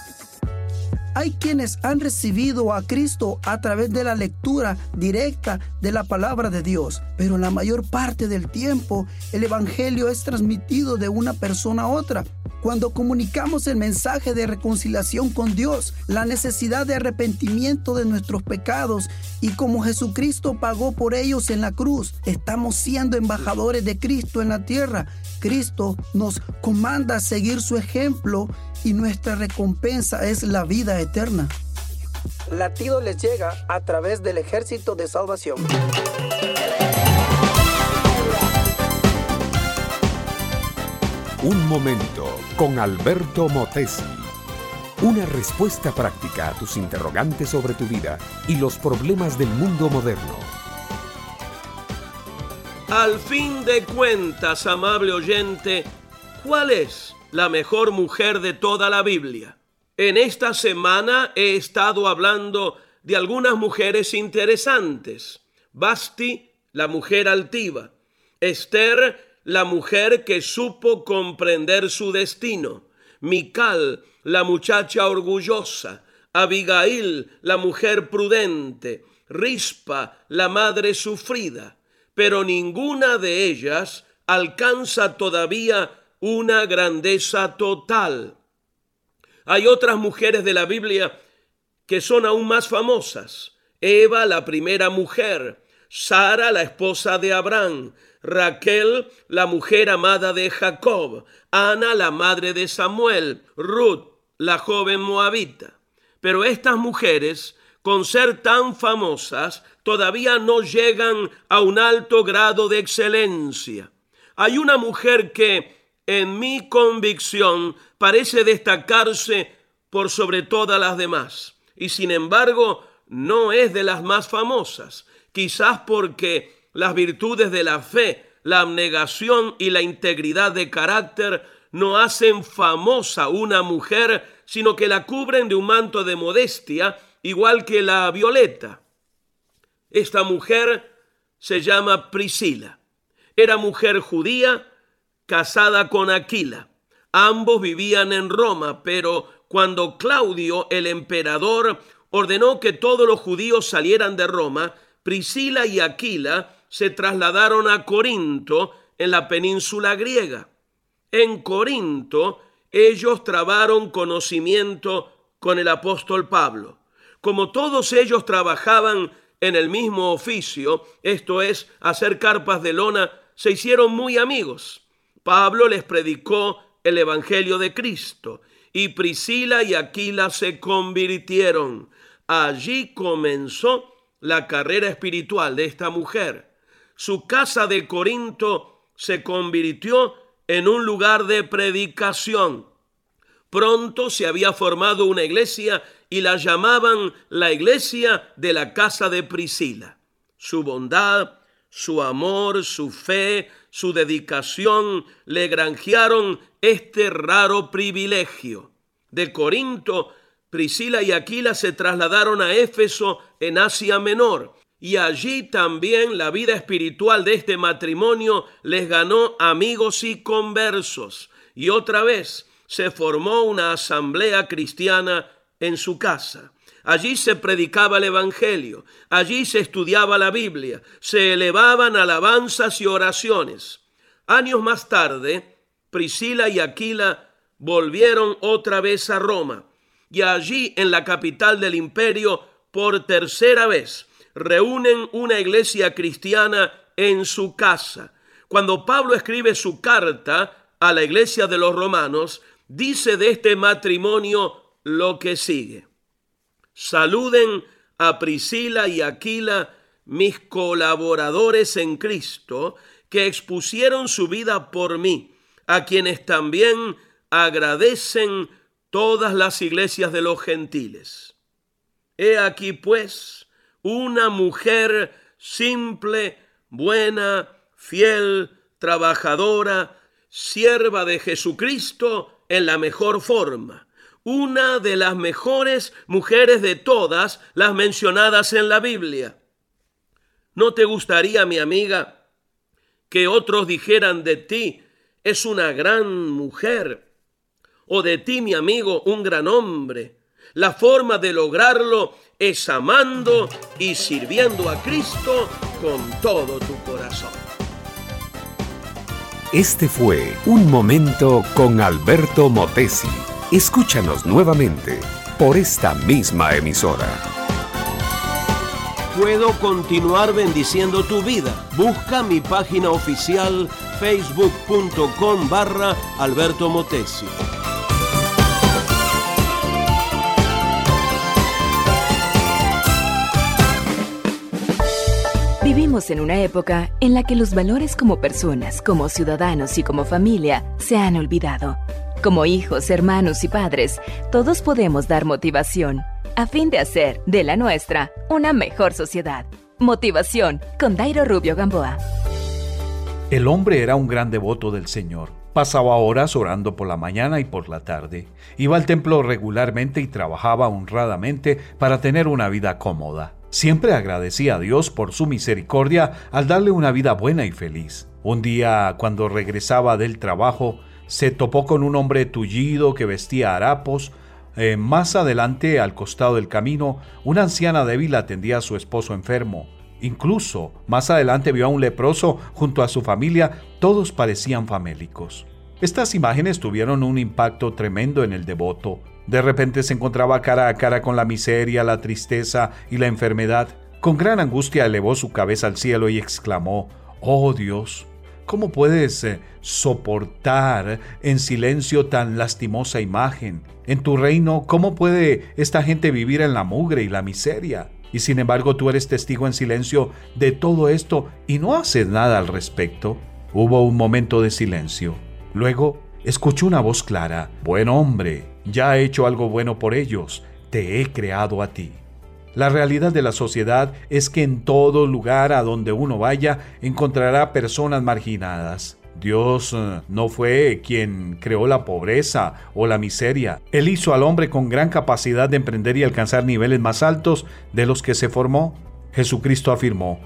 Hay quienes han recibido a Cristo a través de la lectura directa de la palabra de Dios, pero la mayor parte del tiempo el Evangelio es transmitido de una persona a otra cuando comunicamos el mensaje de reconciliación con Dios, la necesidad de arrepentimiento de nuestros pecados y como Jesucristo pagó por ellos en la cruz, estamos siendo embajadores de Cristo en la tierra. Cristo nos comanda seguir su ejemplo y nuestra recompensa es la vida eterna. Latido les llega a través del ejército de salvación. Un momento con Alberto Motesi. Una respuesta práctica a tus interrogantes sobre tu vida y los problemas del mundo moderno. Al fin de cuentas, amable oyente, ¿cuál es la mejor mujer de toda la Biblia? En esta semana he estado hablando de algunas mujeres interesantes. Basti, la mujer altiva. Esther, la mujer que supo comprender su destino. Mical, la muchacha orgullosa. Abigail, la mujer prudente. Rispa, la madre sufrida. Pero ninguna de ellas alcanza todavía una grandeza total. Hay otras mujeres de la Biblia que son aún más famosas. Eva, la primera mujer, Sara, la esposa de Abraham, Raquel, la mujer amada de Jacob, Ana, la madre de Samuel, Ruth, la joven moabita. Pero estas mujeres, con ser tan famosas, todavía no llegan a un alto grado de excelencia. Hay una mujer que, en mi convicción, parece destacarse por sobre todas las demás, y sin embargo no es de las más famosas, quizás porque las virtudes de la fe, la abnegación y la integridad de carácter no hacen famosa una mujer, sino que la cubren de un manto de modestia, igual que la violeta. Esta mujer se llama Priscila. Era mujer judía, casada con Aquila. Ambos vivían en Roma, pero cuando Claudio, el emperador, ordenó que todos los judíos salieran de Roma, Priscila y Aquila se trasladaron a Corinto en la península griega. En Corinto ellos trabaron conocimiento con el apóstol Pablo. Como todos ellos trabajaban en el mismo oficio, esto es, hacer carpas de lona, se hicieron muy amigos. Pablo les predicó el Evangelio de Cristo y Priscila y Aquila se convirtieron. Allí comenzó la carrera espiritual de esta mujer. Su casa de Corinto se convirtió en un lugar de predicación. Pronto se había formado una iglesia y la llamaban la iglesia de la casa de Priscila. Su bondad, su amor, su fe, su dedicación le granjearon este raro privilegio. De Corinto, Priscila y Aquila se trasladaron a Éfeso en Asia Menor y allí también la vida espiritual de este matrimonio les ganó amigos y conversos. Y otra vez se formó una asamblea cristiana en su casa. Allí se predicaba el Evangelio, allí se estudiaba la Biblia, se elevaban alabanzas y oraciones. Años más tarde, Priscila y Aquila volvieron otra vez a Roma y allí en la capital del imperio, por tercera vez, reúnen una iglesia cristiana en su casa. Cuando Pablo escribe su carta a la iglesia de los romanos, dice de este matrimonio lo que sigue. Saluden a Priscila y Aquila, mis colaboradores en Cristo, que expusieron su vida por mí, a quienes también agradecen todas las iglesias de los gentiles. He aquí pues una mujer simple, buena, fiel, trabajadora, sierva de Jesucristo en la mejor forma, una de las mejores mujeres de todas las mencionadas en la Biblia. ¿No te gustaría, mi amiga, que otros dijeran de ti, es una gran mujer? O de ti, mi amigo, un gran hombre. La forma de lograrlo es amando y sirviendo a Cristo con todo tu corazón. Este fue Un Momento con Alberto Motesi. Escúchanos nuevamente por esta misma emisora. Puedo continuar bendiciendo tu vida. Busca mi página oficial facebook.com barra Alberto Motesi. Vivimos en una época en la que los valores como personas, como ciudadanos y como familia se han olvidado. Como hijos, hermanos y padres, todos podemos dar motivación a fin de hacer de la nuestra una mejor sociedad. Motivación con Dairo Rubio Gamboa. El hombre era un gran devoto del Señor. Pasaba horas orando por la mañana y por la tarde. Iba al templo regularmente y trabajaba honradamente para tener una vida cómoda. Siempre agradecía a Dios por su misericordia al darle una vida buena y feliz. Un día, cuando regresaba del trabajo, se topó con un hombre tullido que vestía harapos. Eh, más adelante, al costado del camino, una anciana débil atendía a su esposo enfermo. Incluso, más adelante vio a un leproso junto a su familia, todos parecían famélicos. Estas imágenes tuvieron un impacto tremendo en el devoto. De repente se encontraba cara a cara con la miseria, la tristeza y la enfermedad. Con gran angustia elevó su cabeza al cielo y exclamó, Oh Dios, ¿cómo puedes eh, soportar en silencio tan lastimosa imagen? En tu reino, ¿cómo puede esta gente vivir en la mugre y la miseria? Y sin embargo tú eres testigo en silencio de todo esto y no haces nada al respecto. Hubo un momento de silencio. Luego escuchó una voz clara. Buen hombre, ya he hecho algo bueno por ellos. Te he creado a ti. La realidad de la sociedad es que en todo lugar a donde uno vaya encontrará personas marginadas. Dios eh, no fue quien creó la pobreza o la miseria. Él hizo al hombre con gran capacidad de emprender y alcanzar niveles más altos de los que se formó. Jesucristo afirmó,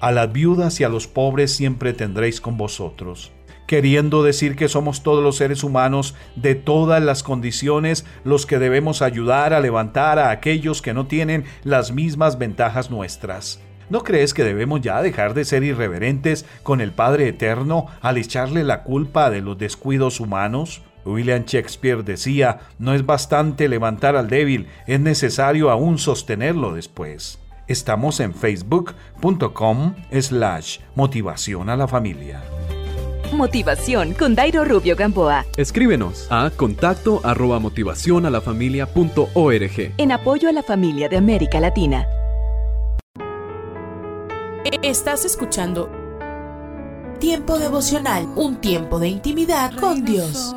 a las viudas y a los pobres siempre tendréis con vosotros queriendo decir que somos todos los seres humanos de todas las condiciones los que debemos ayudar a levantar a aquellos que no tienen las mismas ventajas nuestras. ¿No crees que debemos ya dejar de ser irreverentes con el Padre Eterno al echarle la culpa de los descuidos humanos? William Shakespeare decía, no es bastante levantar al débil, es necesario aún sostenerlo después. Estamos en facebook.com slash motivación a la familia. Motivación con Dairo Rubio Gamboa. Escríbenos a contacto arroba motivación a la familia punto org. En apoyo a la familia de América Latina. Estás escuchando Tiempo devocional, un tiempo de intimidad con Dios.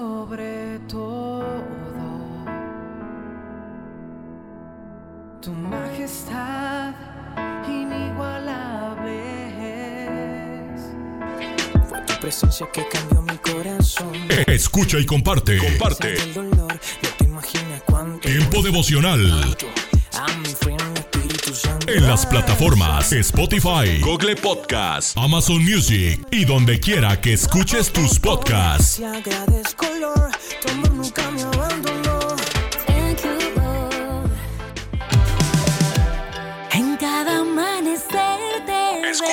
Presencia que cambió mi corazón. Escucha y comparte. Comparte. El dolor, no te imaginas cuánto. Tiempo devocional. A mi friend Espíritu Santo. En las plataformas Spotify, Google Podcast, Amazon Music y donde quiera que escuches tus podcasts. Agradezco,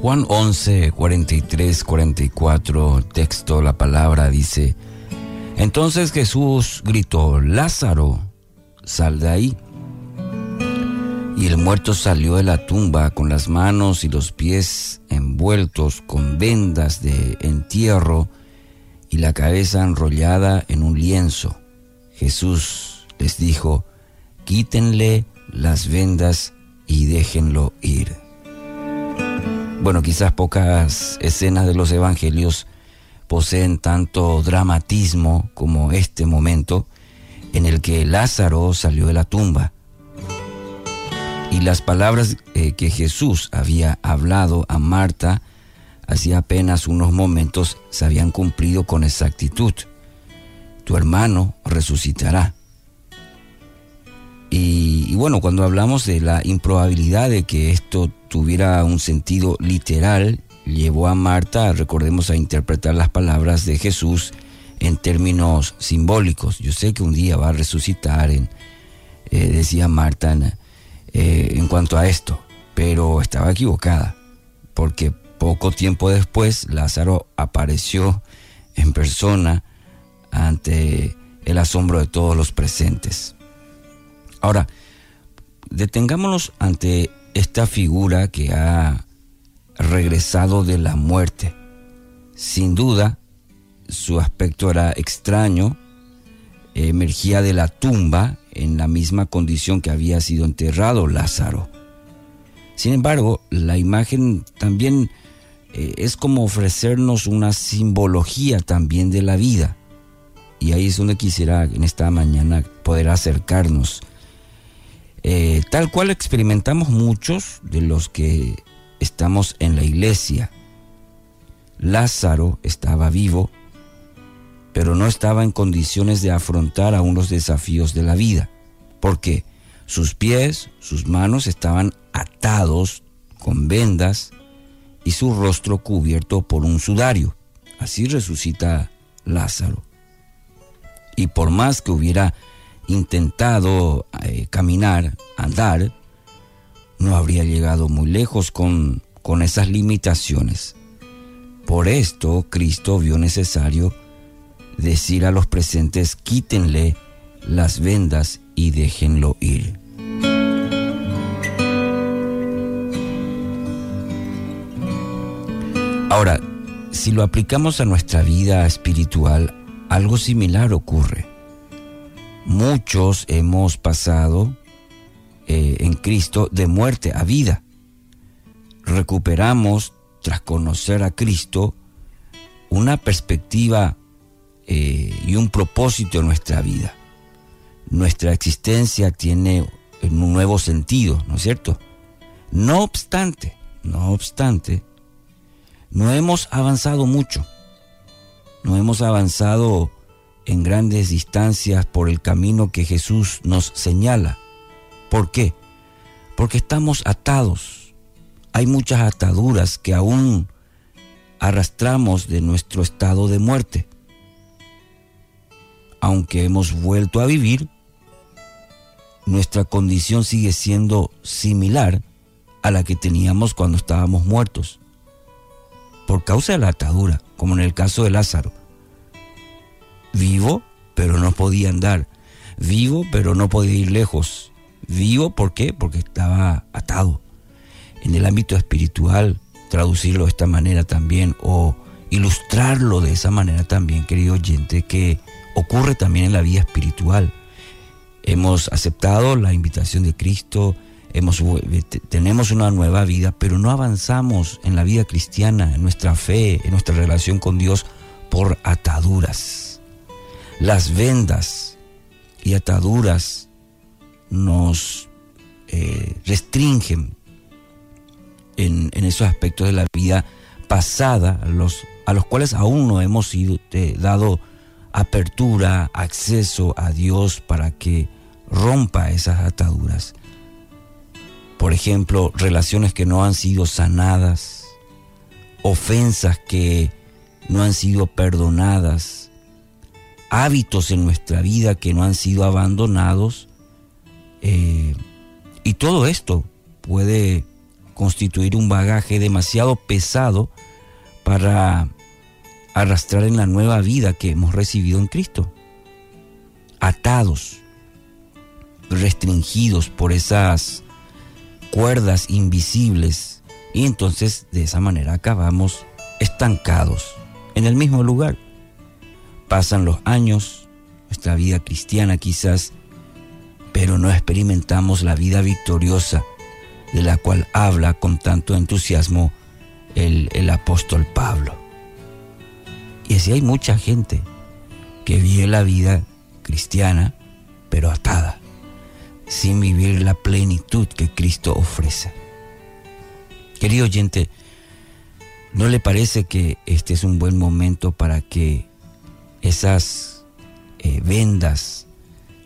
Juan 11, 43, 44, texto, la palabra dice, entonces Jesús gritó, Lázaro, sal de ahí. Y el muerto salió de la tumba con las manos y los pies envueltos con vendas de entierro y la cabeza enrollada en un lienzo. Jesús les dijo, quítenle las vendas y déjenlo ir. Bueno, quizás pocas escenas de los evangelios poseen tanto dramatismo como este momento en el que Lázaro salió de la tumba. Y las palabras eh, que Jesús había hablado a Marta hacía apenas unos momentos se habían cumplido con exactitud. Tu hermano resucitará. Y, y bueno, cuando hablamos de la improbabilidad de que esto tuviera un sentido literal, llevó a Marta, recordemos, a interpretar las palabras de Jesús en términos simbólicos. Yo sé que un día va a resucitar, en, eh, decía Marta eh, en cuanto a esto, pero estaba equivocada, porque poco tiempo después Lázaro apareció en persona ante el asombro de todos los presentes. Ahora, detengámonos ante esta figura que ha regresado de la muerte. Sin duda, su aspecto era extraño, emergía de la tumba en la misma condición que había sido enterrado Lázaro. Sin embargo, la imagen también eh, es como ofrecernos una simbología también de la vida. Y ahí es donde quisiera en esta mañana poder acercarnos. Eh, tal cual experimentamos muchos de los que estamos en la iglesia. Lázaro estaba vivo, pero no estaba en condiciones de afrontar aún los desafíos de la vida, porque sus pies, sus manos estaban atados con vendas y su rostro cubierto por un sudario. Así resucita Lázaro. Y por más que hubiera intentado eh, caminar, andar, no habría llegado muy lejos con, con esas limitaciones. Por esto Cristo vio necesario decir a los presentes, quítenle las vendas y déjenlo ir. Ahora, si lo aplicamos a nuestra vida espiritual, algo similar ocurre. Muchos hemos pasado eh, en Cristo de muerte a vida. Recuperamos, tras conocer a Cristo, una perspectiva eh, y un propósito en nuestra vida. Nuestra existencia tiene un nuevo sentido, ¿no es cierto? No obstante, no obstante, no hemos avanzado mucho. No hemos avanzado en grandes distancias por el camino que Jesús nos señala. ¿Por qué? Porque estamos atados. Hay muchas ataduras que aún arrastramos de nuestro estado de muerte. Aunque hemos vuelto a vivir, nuestra condición sigue siendo similar a la que teníamos cuando estábamos muertos por causa de la atadura, como en el caso de Lázaro. Vivo, pero no podía andar. Vivo, pero no podía ir lejos. Vivo, ¿por qué? Porque estaba atado. En el ámbito espiritual, traducirlo de esta manera también, o ilustrarlo de esa manera también, querido oyente, que ocurre también en la vida espiritual. Hemos aceptado la invitación de Cristo, eh, tenemos una nueva vida, pero no avanzamos en la vida cristiana, en nuestra fe, en nuestra relación con Dios por ataduras. Las vendas y ataduras nos eh, restringen en, esos aspectos de la vida pasada, los, a los cuales aún no hemos sido, eh, dado apertura, acceso a Dios para que rompa esas ataduras. Por ejemplo, relaciones que no han sido sanadas, ofensas que no han sido perdonadas, hábitos en nuestra vida que no han sido abandonados. Eh, y todo esto puede constituir un bagaje demasiado pesado para arrastrar en la nueva vida que hemos recibido en Cristo. Atados, restringidos por esas cuerdas invisibles y entonces de esa manera acabamos estancados en el mismo lugar. Pasan los años, nuestra vida cristiana quizás, pero no experimentamos la vida victoriosa de la cual habla con tanto entusiasmo el, el apóstol Pablo. Y así hay mucha gente que vive la vida cristiana, pero atada sin vivir la plenitud que Cristo ofrece. Querido oyente, ¿no le parece que este es un buen momento para que esas eh, vendas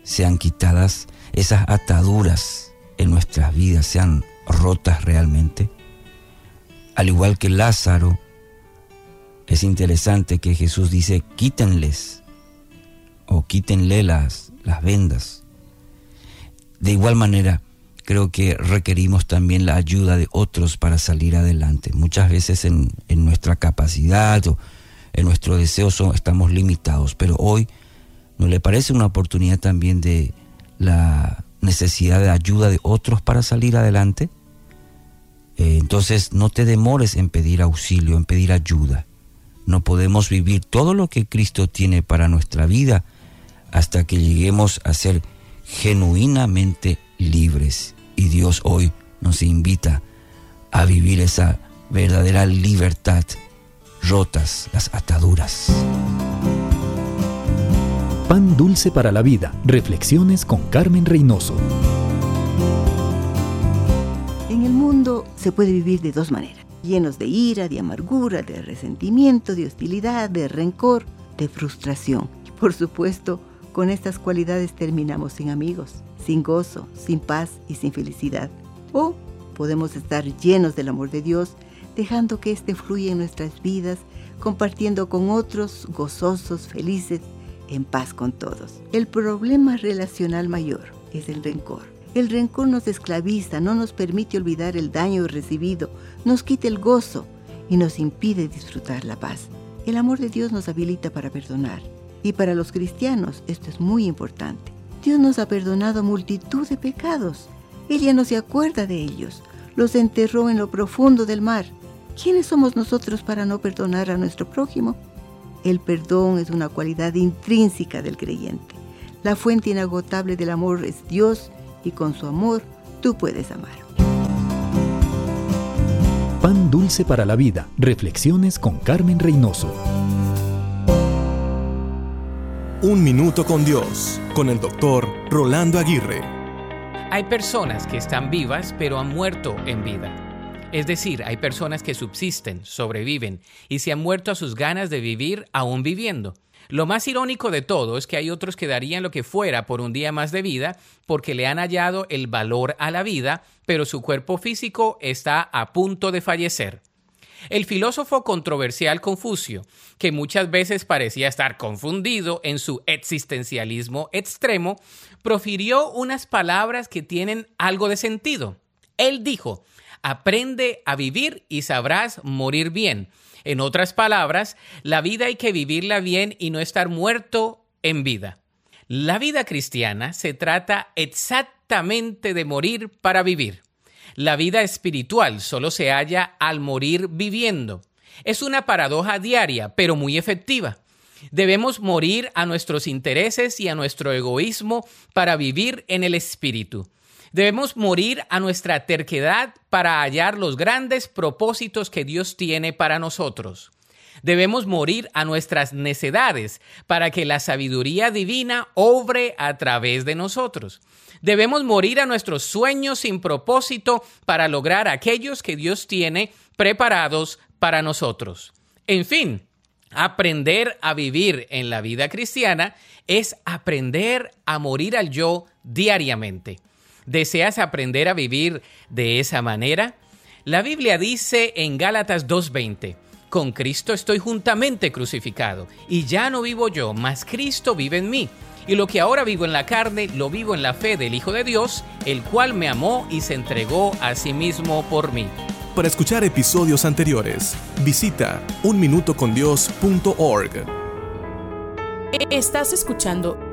sean quitadas, esas ataduras en nuestras vidas sean rotas realmente? Al igual que Lázaro, es interesante que Jesús dice, quítenles o quítenle las, las vendas. De igual manera, creo que requerimos también la ayuda de otros para salir adelante. Muchas veces en, nuestra capacidad o en nuestro deseo estamos limitados, pero hoy ¿no le parece una oportunidad también de la, necesidad de ayuda de otros para salir adelante? Eh, entonces no te demores en pedir auxilio, en pedir ayuda. No podemos vivir todo lo que Cristo tiene para nuestra vida hasta que lleguemos a ser genuinamente libres. Y Dios hoy nos invita a vivir esa verdadera libertad, rotas las ataduras. Pan dulce para la vida. Reflexiones con Carmen Reynoso. En el mundo se puede vivir de dos maneras, llenos de ira, de amargura, de resentimiento, de hostilidad, de rencor, de frustración. Y por supuesto, con estas cualidades terminamos sin amigos, sin gozo, sin paz y sin felicidad. O podemos estar llenos del amor de Dios, dejando que éste fluya en nuestras vidas, compartiendo con otros, gozosos, felices, en paz con todos. El problema relacional mayor es el rencor. El rencor nos esclaviza, no nos permite olvidar el daño recibido, nos quita el gozo y nos impide disfrutar la paz. El amor de Dios nos habilita para perdonar. Y para los cristianos esto es muy importante. Dios nos ha perdonado multitud de pecados. Ella no se acuerda de ellos. Los enterró en lo profundo del mar. ¿Quiénes somos nosotros para no perdonar a nuestro prójimo? El perdón es una cualidad intrínseca del creyente. La fuente inagotable del amor es Dios y con su amor tú puedes amar. Pan dulce para la vida. Reflexiones con Carmen Reynoso. Un minuto con Dios, con el doctor Rolando Aguirre. Hay personas que están vivas pero han muerto en vida. Es decir, hay personas que subsisten, sobreviven y se han muerto a sus ganas de vivir aún viviendo. Lo más irónico de todo es que hay otros que darían lo que fuera por un día más de vida porque le han hallado el valor a la vida, pero su cuerpo físico está a punto de fallecer. El filósofo controversial Confucio, que muchas veces parecía estar confundido en su existencialismo extremo, profirió unas palabras que tienen algo de sentido. Él dijo, Aprende a vivir y sabrás morir bien. En otras palabras, la vida hay que vivirla bien y no estar muerto en vida. La vida cristiana se trata exactamente de morir para vivir. La vida espiritual solo se halla al morir viviendo. Es una paradoja diaria, pero muy efectiva. Debemos morir a nuestros intereses y a nuestro egoísmo para vivir en el espíritu. Debemos morir a nuestra terquedad para hallar los grandes propósitos que Dios tiene para nosotros. Debemos morir a nuestras necedades para que la sabiduría divina obre a través de nosotros. Debemos morir a nuestros sueños sin propósito para lograr aquellos que Dios tiene preparados para nosotros. En fin, aprender a vivir en la vida cristiana es aprender a morir al yo diariamente. ¿Deseas aprender a vivir de esa manera? La Biblia dice en Gálatas 2.20, con Cristo estoy juntamente crucificado, y ya no vivo yo, mas Cristo vive en mí. Y lo que ahora vivo en la carne, lo vivo en la fe del Hijo de Dios, el cual me amó y se entregó a sí mismo por mí. Para escuchar episodios anteriores, visita unminutocondios.org. Estás escuchando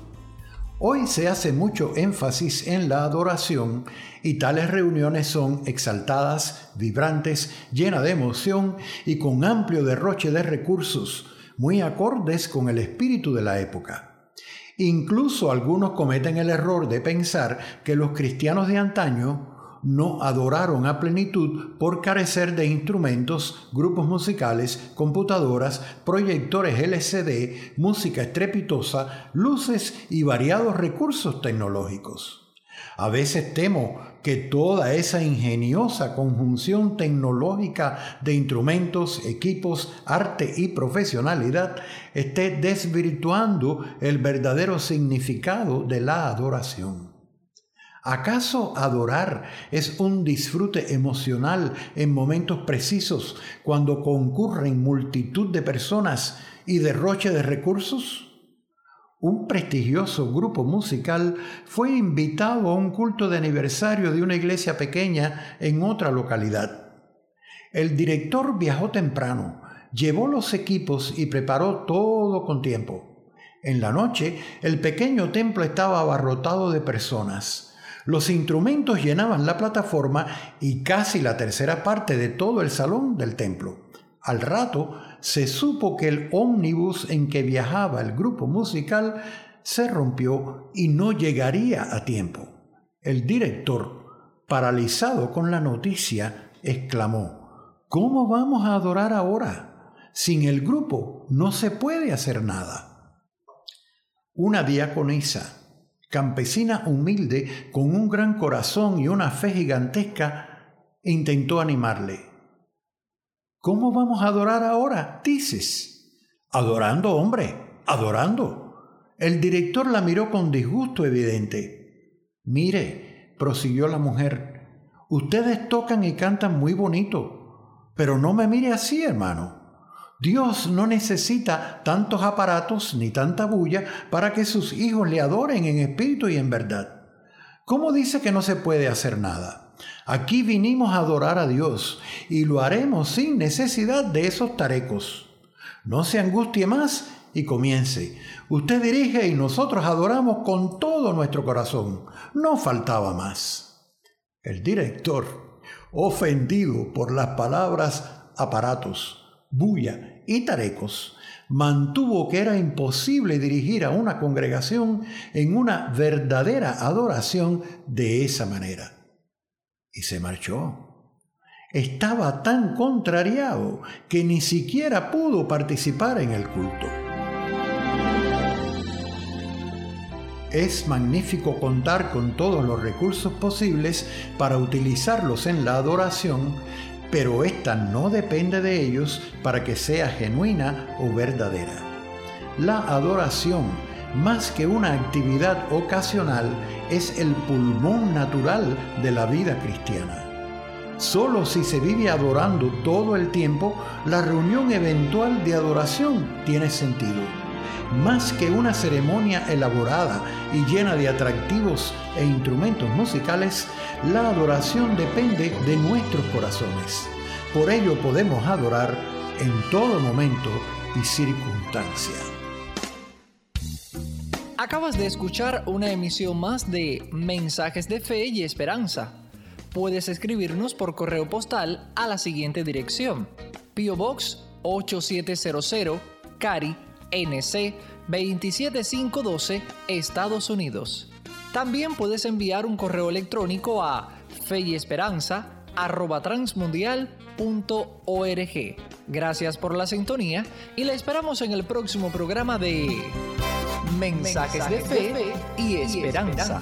Hoy se hace mucho énfasis en la adoración y tales reuniones son exaltadas, vibrantes, llenas de emoción y con amplio derroche de recursos, muy acordes con el espíritu de la época. Incluso algunos cometen el error de pensar que los cristianos de antaño no adoraron a plenitud por carecer de instrumentos, grupos musicales, computadoras, proyectores LCD, música estrepitosa, luces y variados recursos tecnológicos. A veces temo que toda esa ingeniosa conjunción tecnológica de instrumentos, equipos, arte y profesionalidad esté desvirtuando el verdadero significado de la adoración. ¿Acaso adorar es un disfrute emocional en momentos precisos cuando concurren multitud de personas y derroche de recursos? Un prestigioso grupo musical fue invitado a un culto de aniversario de una iglesia pequeña en otra localidad. El director viajó temprano, llevó los equipos y preparó todo con tiempo. En la noche, el pequeño templo estaba abarrotado de personas. Los instrumentos llenaban la plataforma y casi la tercera parte de todo el salón del templo. Al rato se supo que el ómnibus en que viajaba el grupo musical se rompió y no llegaría a tiempo. El director, paralizado con la noticia, exclamó, ¿Cómo vamos a adorar ahora? Sin el grupo no se puede hacer nada. Una diaconisa, campesina humilde, con un gran corazón y una fe gigantesca, intentó animarle. ¿Cómo vamos a adorar ahora? Dices. Adorando, hombre, adorando. El director la miró con disgusto evidente. Mire, prosiguió la mujer, ustedes tocan y cantan muy bonito, pero no me mire así, hermano. Dios no necesita tantos aparatos ni tanta bulla para que sus hijos le adoren en espíritu y en verdad. ¿Cómo dice que no se puede hacer nada? Aquí vinimos a adorar a Dios y lo haremos sin necesidad de esos tarecos. No se angustie más y comience. Usted dirige y nosotros adoramos con todo nuestro corazón. No faltaba más. El director, ofendido por las palabras aparatos, bulla y tarecos, mantuvo que era imposible dirigir a una congregación en una verdadera adoración de esa manera. Y se marchó. Estaba tan contrariado que ni siquiera pudo participar en el culto. Es magnífico contar con todos los recursos posibles para utilizarlos en la adoración, pero esta no depende de ellos para que sea genuina o verdadera. La adoración, más que una actividad ocasional, es el pulmón natural de la vida cristiana. Solo si se vive adorando todo el tiempo, la reunión eventual de adoración tiene sentido. Más que una ceremonia elaborada y llena de atractivos e instrumentos musicales, la adoración depende de nuestros corazones. Por ello podemos adorar en todo momento y circunstancia. Acabas de escuchar una emisión más de Mensajes de Fe y Esperanza. Puedes escribirnos por correo postal a la siguiente dirección: Pio Box 8700, Cari, NC 27512, Estados Unidos. También puedes enviar un correo electrónico a feyesperanza.transmundial.org. Gracias por la sintonía y la esperamos en el próximo programa de Mensajes, de, fe y esperanza.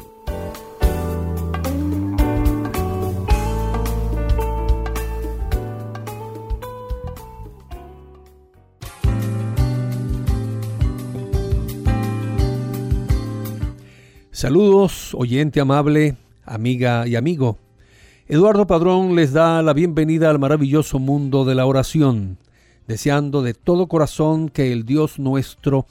Saludos, oyente amable, amiga y amigo. Eduardo Padrón les da la bienvenida al maravilloso mundo de la oración, deseando de todo corazón que el Dios nuestro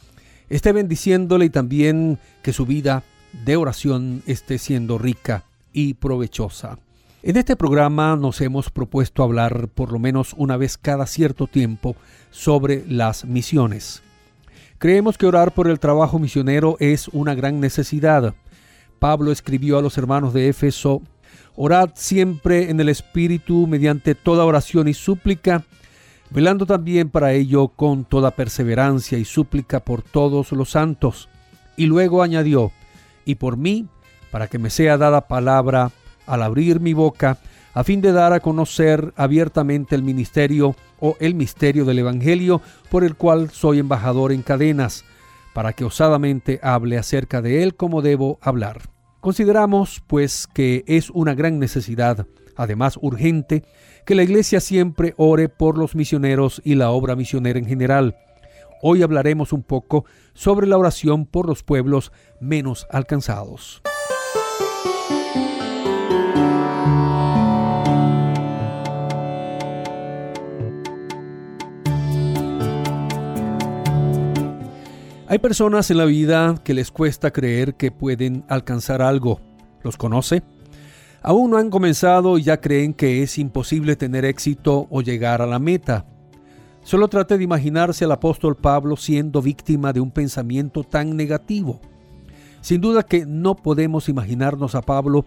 esté bendiciéndole y también que su vida de oración esté siendo rica y provechosa. En este programa nos hemos propuesto hablar por lo menos una vez cada cierto tiempo sobre las misiones. Creemos que orar por el trabajo misionero es una gran necesidad. Pablo escribió a los hermanos de Éfeso, Orad siempre en el Espíritu mediante toda oración y súplica, velando también para ello con toda perseverancia y súplica por todos los santos. Y luego añadió, y por mí, para que me sea dada palabra al abrir mi boca, a fin de dar a conocer abiertamente el ministerio o el misterio del Evangelio por el cual soy embajador en cadenas, para que osadamente hable acerca de él como debo hablar. Consideramos, pues, que es una gran necesidad, además urgente, que la Iglesia siempre ore por los misioneros y la obra misionera en general. Hoy hablaremos un poco sobre la oración por los pueblos menos alcanzados. Hay personas en la vida que les cuesta creer que pueden alcanzar algo. ¿Los conoce? Aún no han comenzado y ya creen que es imposible tener éxito o llegar a la meta. Solo trate de imaginarse al apóstol Pablo siendo víctima de un pensamiento tan negativo. Sin duda que no podemos imaginarnos a Pablo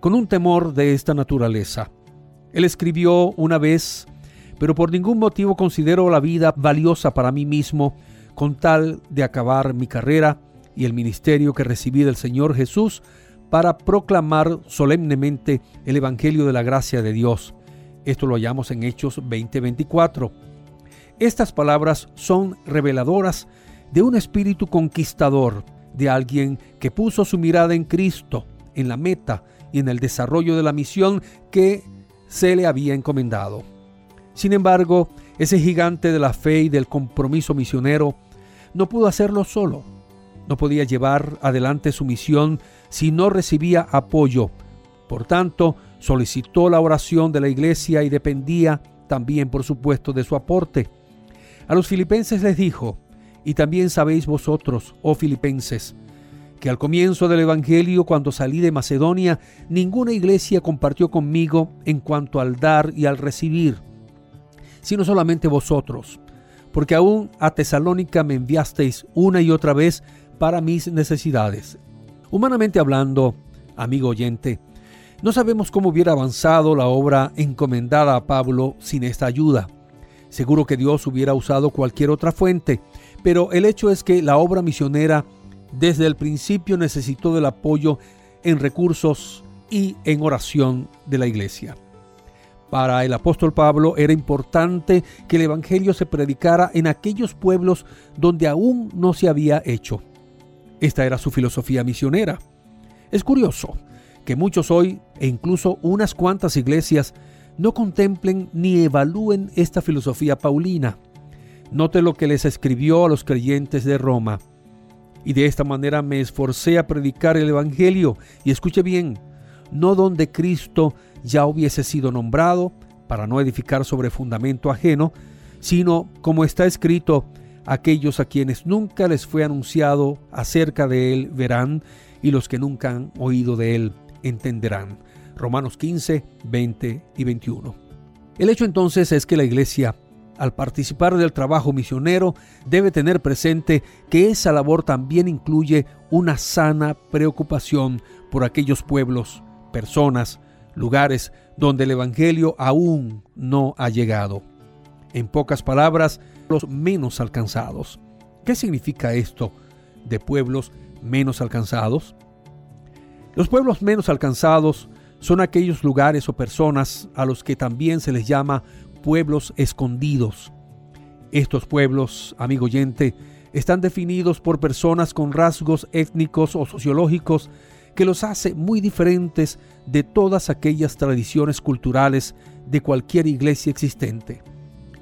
con un temor de esta naturaleza. Él escribió una vez, pero por ningún motivo considero la vida valiosa para mí mismo con tal de acabar mi carrera y el ministerio que recibí del Señor Jesús para proclamar solemnemente el Evangelio de la gracia de Dios. Esto lo hallamos en Hechos 20:24. Estas palabras son reveladoras de un espíritu conquistador, de alguien que puso su mirada en Cristo, en la meta y en el desarrollo de la misión que se le había encomendado. Sin embargo, ese gigante de la fe y del compromiso misionero no pudo hacerlo solo. No podía llevar adelante su misión si no recibía apoyo. Por tanto, solicitó la oración de la iglesia y dependía también, por supuesto, de su aporte. A los filipenses les dijo, y también sabéis vosotros, oh filipenses, que al comienzo del Evangelio, cuando salí de Macedonia, ninguna iglesia compartió conmigo en cuanto al dar y al recibir, sino solamente vosotros porque aún a Tesalónica me enviasteis una y otra vez para mis necesidades. Humanamente hablando, amigo oyente, no sabemos cómo hubiera avanzado la obra encomendada a Pablo sin esta ayuda. Seguro que Dios hubiera usado cualquier otra fuente, pero el hecho es que la obra misionera desde el principio necesitó del apoyo en recursos y en oración de la iglesia. Para el apóstol Pablo era importante que el Evangelio se predicara en aquellos pueblos donde aún no se había hecho. Esta era su filosofía misionera. Es curioso que muchos hoy, e incluso unas cuantas iglesias, no contemplen ni evalúen esta filosofía paulina. Note lo que les escribió a los creyentes de Roma. Y de esta manera me esforcé a predicar el Evangelio. Y escuche bien, no donde Cristo ya hubiese sido nombrado, para no edificar sobre fundamento ajeno, sino como está escrito, aquellos a quienes nunca les fue anunciado acerca de él verán, y los que nunca han oído de él entenderán. Romanos 15, 20 y 21. El hecho entonces es que la iglesia, al participar del trabajo misionero, debe tener presente que esa labor también incluye una sana preocupación por aquellos pueblos, personas, lugares donde el Evangelio aún no ha llegado. En pocas palabras, los menos alcanzados. ¿Qué significa esto de pueblos menos alcanzados? Los pueblos menos alcanzados son aquellos lugares o personas a los que también se les llama pueblos escondidos. Estos pueblos, amigo oyente, están definidos por personas con rasgos étnicos o sociológicos que los hace muy diferentes de todas aquellas tradiciones culturales de cualquier iglesia existente.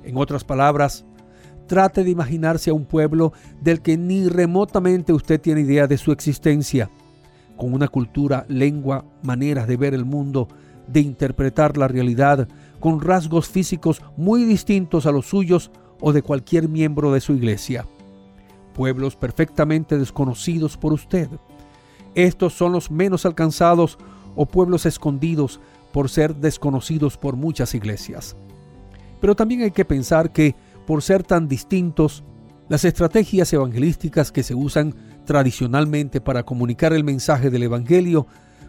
En otras palabras, trate de imaginarse a un pueblo del que ni remotamente usted tiene idea de su existencia, con una cultura, lengua, maneras de ver el mundo, de interpretar la realidad, con rasgos físicos muy distintos a los suyos o de cualquier miembro de su iglesia. Pueblos perfectamente desconocidos por usted. Estos son los menos alcanzados o pueblos escondidos por ser desconocidos por muchas iglesias. Pero también hay que pensar que, por ser tan distintos, las estrategias evangelísticas que se usan tradicionalmente para comunicar el mensaje del Evangelio,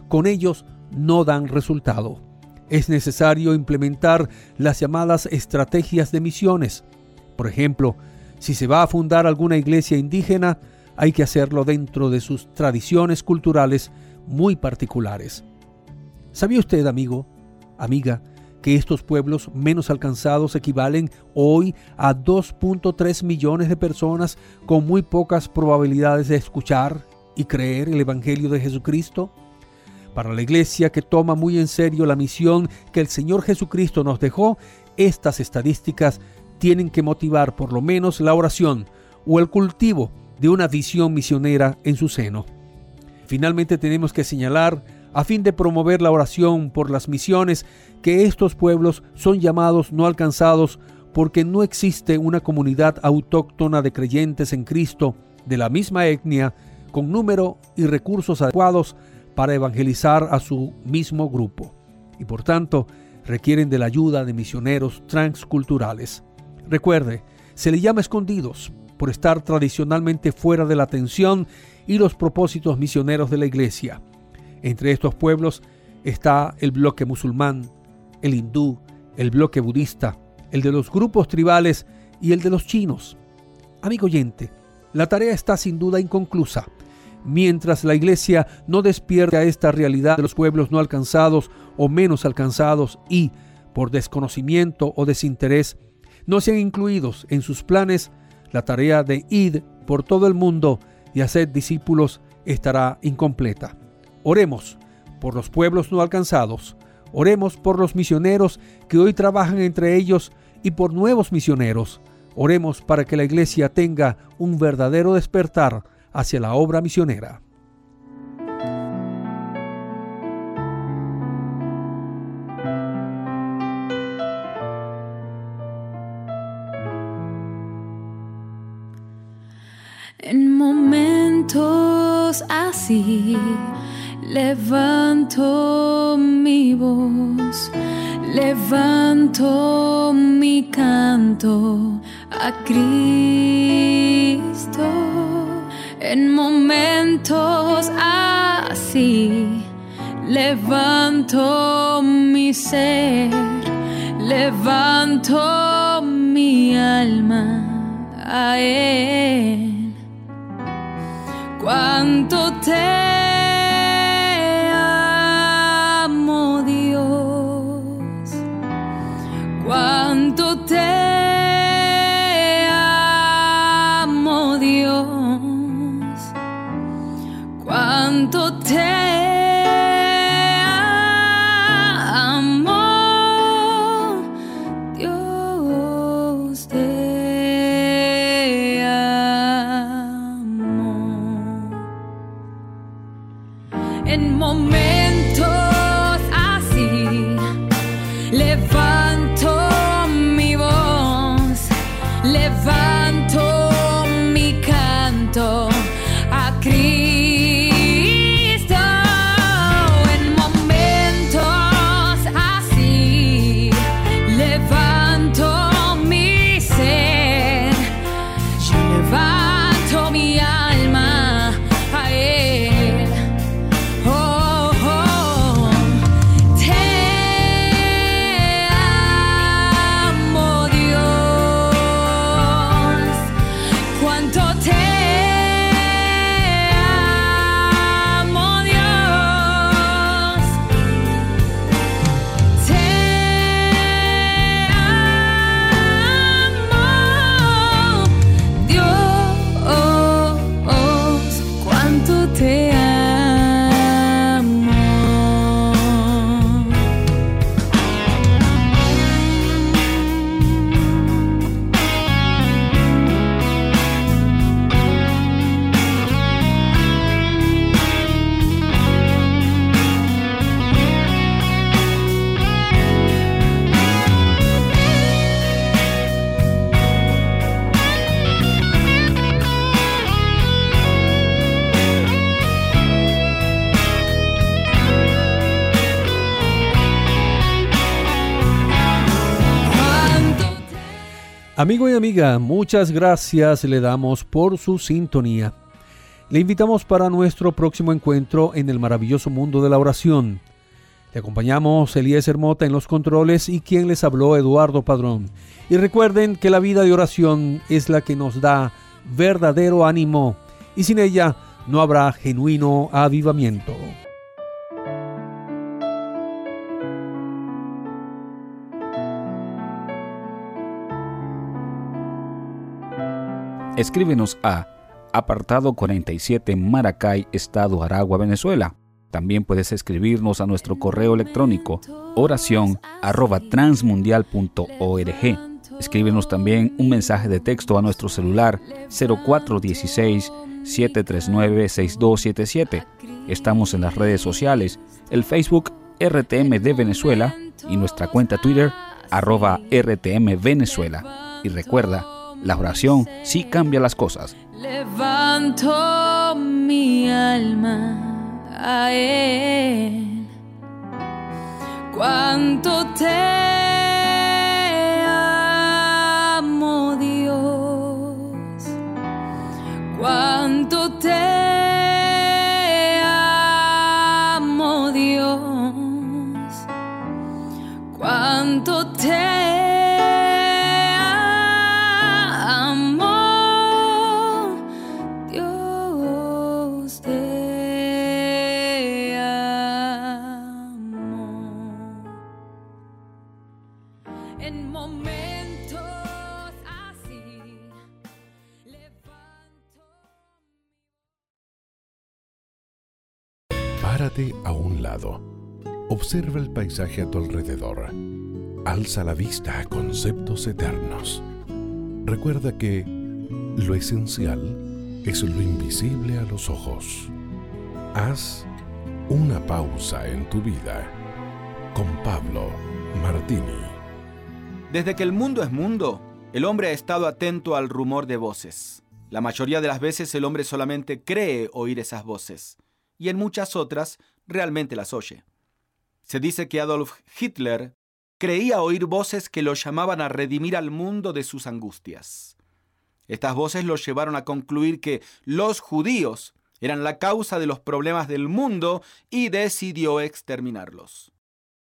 con ellos no dan resultado. Es necesario implementar las llamadas estrategias de misiones. Por ejemplo, si se va a fundar alguna iglesia indígena, hay que hacerlo dentro de sus tradiciones culturales muy particulares. ¿Sabía usted, amigo, amiga, que estos pueblos menos alcanzados equivalen hoy a 2.3 millones de personas con muy pocas probabilidades de escuchar y creer el Evangelio de Jesucristo? Para la iglesia que toma muy en serio la misión que el Señor Jesucristo nos dejó, estas estadísticas tienen que motivar por lo menos la oración o el cultivo de una visión misionera en su seno. Finalmente tenemos que señalar a fin de promover la oración por las misiones, que estos pueblos son llamados no alcanzados porque no existe una comunidad autóctona de creyentes en Cristo de la misma etnia con número y recursos adecuados para evangelizar a su mismo grupo y por tanto requieren de la ayuda de misioneros transculturales. Recuerde, se le llama escondidos por estar tradicionalmente fuera de la atención y los propósitos misioneros de la iglesia. Entre estos pueblos está el bloque musulmán, el hindú, el bloque budista, el de los grupos tribales y el de los chinos. Amigo oyente, la tarea está sin duda inconclusa. Mientras la iglesia no despierte a esta realidad de los pueblos no alcanzados o menos alcanzados y, por desconocimiento o desinterés, no sean incluidos en sus planes, la tarea de ir por todo el mundo y hacer discípulos estará incompleta. Oremos por los pueblos no alcanzados. Oremos por los misioneros que hoy trabajan entre ellos y por nuevos misioneros. Oremos para que la iglesia tenga un verdadero despertar hacia la obra misionera. En momentos así Levanto mi voz, levanto mi canto a Cristo en momentos así. Levanto mi ser, levanto mi alma a Él. Cuánto te Amigo y amiga, muchas gracias le damos por su sintonía. Le invitamos para nuestro próximo encuentro en el maravilloso mundo de la oración. Le acompañamos Elías Hermota en los controles y quien les habló Eduardo Padrón. Y recuerden que la vida de oración es la que nos da verdadero ánimo y sin ella no habrá genuino avivamiento. Escríbenos a apartado 47 Maracay, Estado Aragua, Venezuela. También puedes escribirnos a nuestro correo electrónico oración arroba transmundial.org. Escríbenos también un mensaje de texto a nuestro celular 0416 739 6277. Estamos en las redes sociales, el Facebook RTM de Venezuela y nuestra cuenta Twitter arroba RTM Venezuela. Y recuerda, la oración sí cambia las cosas. Levanto mi alma a él. Cuánto te amo, Dios. Cuánto te amo, Dios. Cuánto te Observa el paisaje a tu alrededor. Alza la vista a conceptos eternos. Recuerda que lo esencial es lo invisible a los ojos. Haz una pausa en tu vida con Pablo Martini. Desde que el mundo es mundo, el hombre ha estado atento al rumor de voces. La mayoría de las veces el hombre solamente cree oír esas voces, y en muchas otras realmente las oye. Se dice que Adolf Hitler creía oír voces que lo llamaban a redimir al mundo de sus angustias. Estas voces lo llevaron a concluir que los judíos eran la causa de los problemas del mundo y decidió exterminarlos.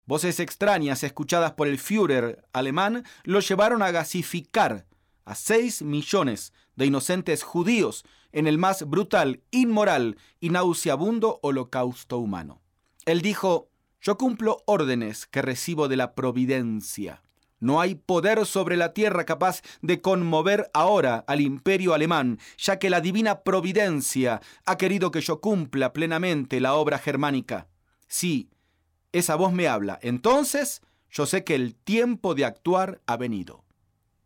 Voces extrañas escuchadas por el Führer alemán lo llevaron a gasificar a 6 millones de inocentes judíos en el más brutal, inmoral y nauseabundo holocausto humano. Él dijo, yo cumplo órdenes que recibo de la providencia. No hay poder sobre la tierra capaz de conmover ahora al imperio alemán, ya que la divina providencia ha querido que yo cumpla plenamente la obra germánica. Sí, esa voz me habla. Entonces yo sé que el tiempo de actuar ha venido.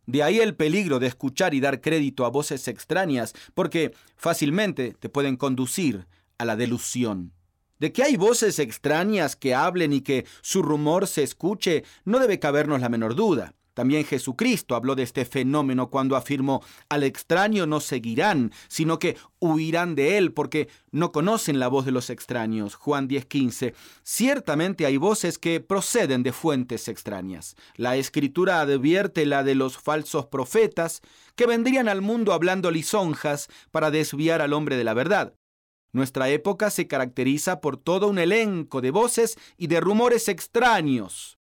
De ahí el peligro de escuchar y dar crédito a voces extrañas, porque fácilmente te pueden conducir a la delusión. De que hay voces extrañas que hablen y que su rumor se escuche, no debe cabernos la menor duda. También Jesucristo habló de este fenómeno cuando afirmó, al extraño no seguirán, sino que huirán de él porque no conocen la voz de los extraños. Juan 10:15. Ciertamente hay voces que proceden de fuentes extrañas. La escritura advierte la de los falsos profetas que vendrían al mundo hablando lisonjas para desviar al hombre de la verdad. Nuestra época se caracteriza por todo un elenco de voces y de rumores extraños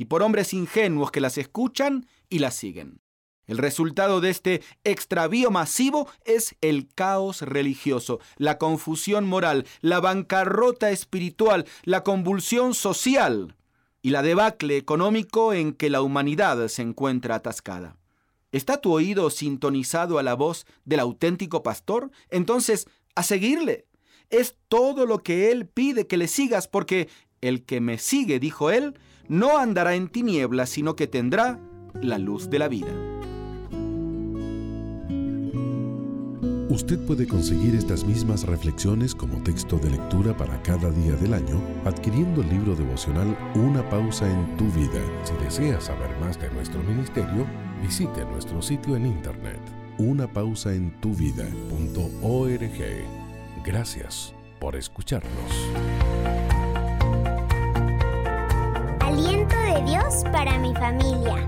y por hombres ingenuos que las escuchan y las siguen. El resultado de este extravío masivo es el caos religioso, la confusión moral, la bancarrota espiritual, la convulsión social y la debacle económico en que la humanidad se encuentra atascada. ¿Está tu oído sintonizado a la voz del auténtico pastor? Entonces, a seguirle. Es todo lo que él pide que le sigas porque el que me sigue, dijo él, no andará en tinieblas, sino que tendrá la luz de la vida. Usted puede conseguir estas mismas reflexiones como texto de lectura para cada día del año adquiriendo el libro devocional Una pausa en tu vida. Si desea saber más de nuestro ministerio, visite nuestro sitio en internet unapausaentuvida.org. Gracias por escucharnos. Para mi familia.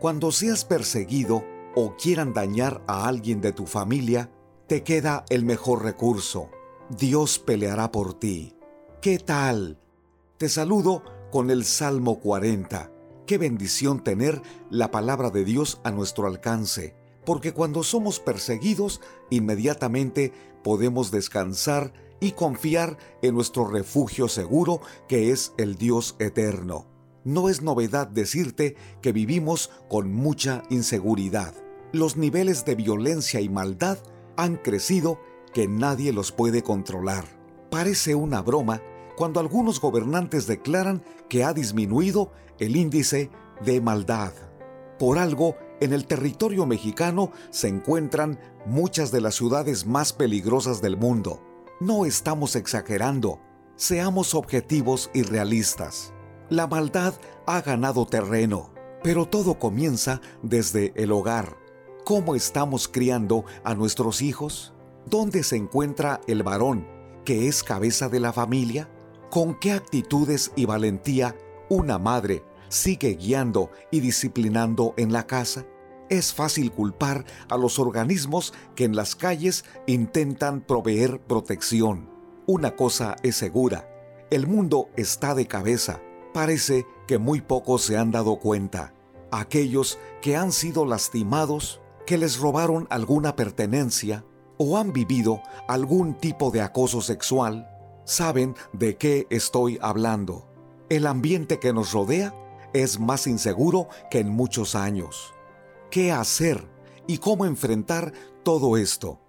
Cuando seas perseguido o quieran dañar a alguien de tu familia, te queda el mejor recurso. Dios peleará por ti. ¿Qué tal? Te saludo con el Salmo 40. Qué bendición tener la palabra de Dios a nuestro alcance, porque cuando somos perseguidos, inmediatamente podemos descansar y confiar en nuestro refugio seguro que es el Dios eterno. No es novedad decirte que vivimos con mucha inseguridad. Los niveles de violencia y maldad han crecido que nadie los puede controlar. Parece una broma cuando algunos gobernantes declaran que ha disminuido el índice de maldad. Por algo, en el territorio mexicano se encuentran muchas de las ciudades más peligrosas del mundo. No estamos exagerando, seamos objetivos y realistas. La maldad ha ganado terreno, pero todo comienza desde el hogar. ¿Cómo estamos criando a nuestros hijos? ¿Dónde se encuentra el varón que es cabeza de la familia? ¿Con qué actitudes y valentía una madre sigue guiando y disciplinando en la casa? Es fácil culpar a los organismos que en las calles intentan proveer protección. Una cosa es segura, el mundo está de cabeza. Parece que muy pocos se han dado cuenta. Aquellos que han sido lastimados, que les robaron alguna pertenencia o han vivido algún tipo de acoso sexual, saben de qué estoy hablando. El ambiente que nos rodea es más inseguro que en muchos años. ¿Qué hacer y cómo enfrentar todo esto?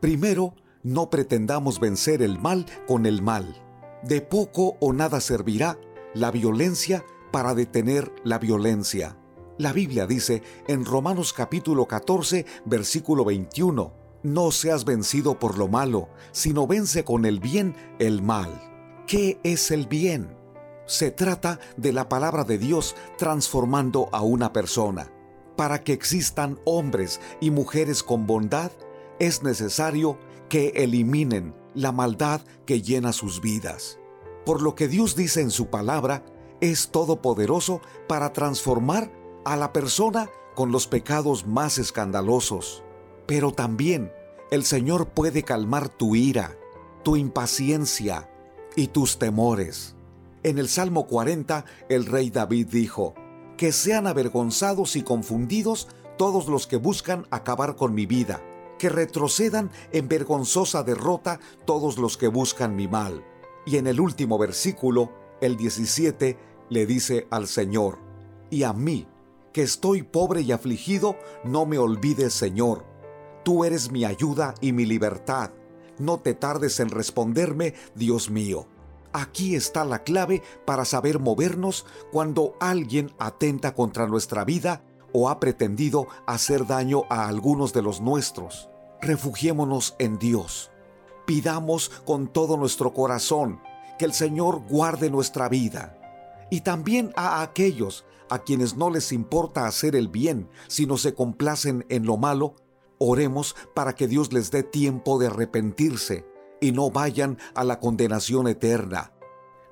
Primero, no pretendamos vencer el mal con el mal. De poco o nada servirá la violencia para detener la violencia. La Biblia dice en Romanos capítulo 14, versículo 21, no seas vencido por lo malo, sino vence con el bien el mal. ¿Qué es el bien? Se trata de la palabra de Dios transformando a una persona. Para que existan hombres y mujeres con bondad, es necesario que eliminen la maldad que llena sus vidas. Por lo que Dios dice en su palabra, es todopoderoso para transformar a la persona con los pecados más escandalosos. Pero también el Señor puede calmar tu ira, tu impaciencia y tus temores. En el Salmo 40, el rey David dijo, Que sean avergonzados y confundidos todos los que buscan acabar con mi vida, que retrocedan en vergonzosa derrota todos los que buscan mi mal. Y en el último versículo, el 17, le dice al Señor, Y a mí, que estoy pobre y afligido, no me olvides, Señor. Tú eres mi ayuda y mi libertad. No te tardes en responderme, Dios mío. Aquí está la clave para saber movernos cuando alguien atenta contra nuestra vida o ha pretendido hacer daño a algunos de los nuestros. Refugiémonos en Dios. Pidamos con todo nuestro corazón que el Señor guarde nuestra vida. Y también a aquellos a quienes no les importa hacer el bien, sino se complacen en lo malo, oremos para que Dios les dé tiempo de arrepentirse y no vayan a la condenación eterna.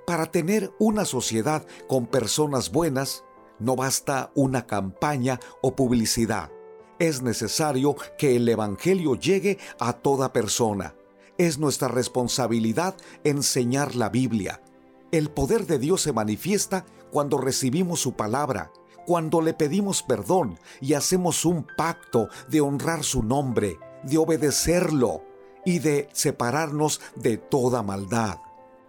Para tener una sociedad con personas buenas, no basta una campaña o publicidad. Es necesario que el Evangelio llegue a toda persona. Es nuestra responsabilidad enseñar la Biblia. El poder de Dios se manifiesta cuando recibimos su palabra, cuando le pedimos perdón y hacemos un pacto de honrar su nombre, de obedecerlo y de separarnos de toda maldad.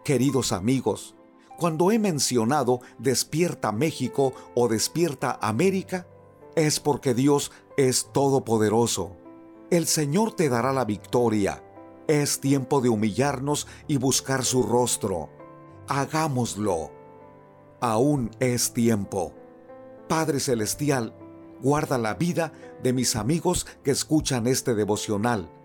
Queridos amigos, cuando he mencionado Despierta México o Despierta América, es porque Dios es todopoderoso. El Señor te dará la victoria. Es tiempo de humillarnos y buscar su rostro. Hagámoslo. Aún es tiempo. Padre Celestial, guarda la vida de mis amigos que escuchan este devocional.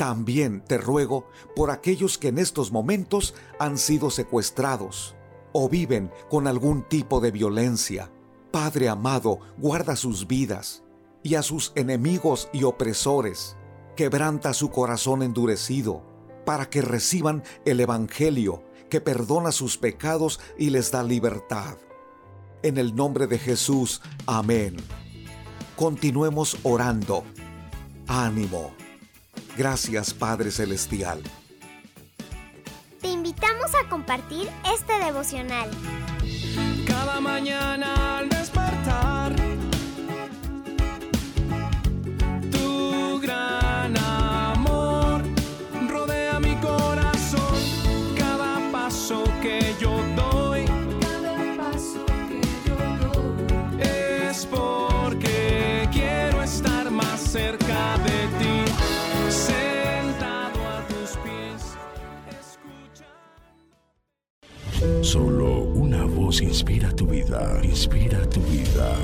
También te ruego por aquellos que en estos momentos han sido secuestrados o viven con algún tipo de violencia. Padre amado, guarda sus vidas y a sus enemigos y opresores. Quebranta su corazón endurecido para que reciban el Evangelio que perdona sus pecados y les da libertad. En el nombre de Jesús, amén. continuemos orando. Ánimo. Gracias Padre Celestial. Te invitamos a compartir este devocional. Cada mañana al despertar, tu gran amor rodea mi corazón. Cada paso que yo doy, cada paso que yo doy, es porque quiero estar más cerca Solo una voz inspira tu vida, inspira tu vida.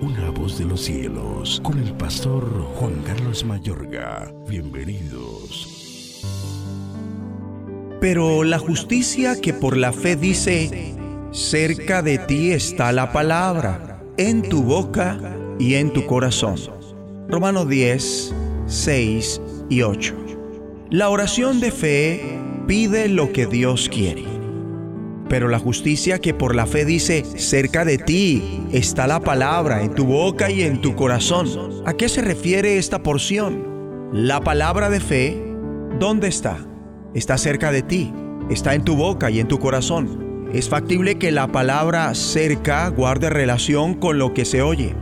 Una voz de los cielos, con el pastor Juan Carlos Mayorga. Bienvenidos. Pero la justicia que por la fe dice, cerca de ti está la palabra, en tu boca y en tu corazón. Romanos 10, 6 y 8. La oración de fe pide lo que Dios quiere. Pero la justicia que por la fe dice, cerca de ti está la palabra, en tu boca y en tu corazón. ¿A qué se refiere esta porción? La palabra de fe, ¿dónde está? Está cerca de ti, está en tu boca y en tu corazón. Es factible que la palabra cerca guarde relación con lo que se oye.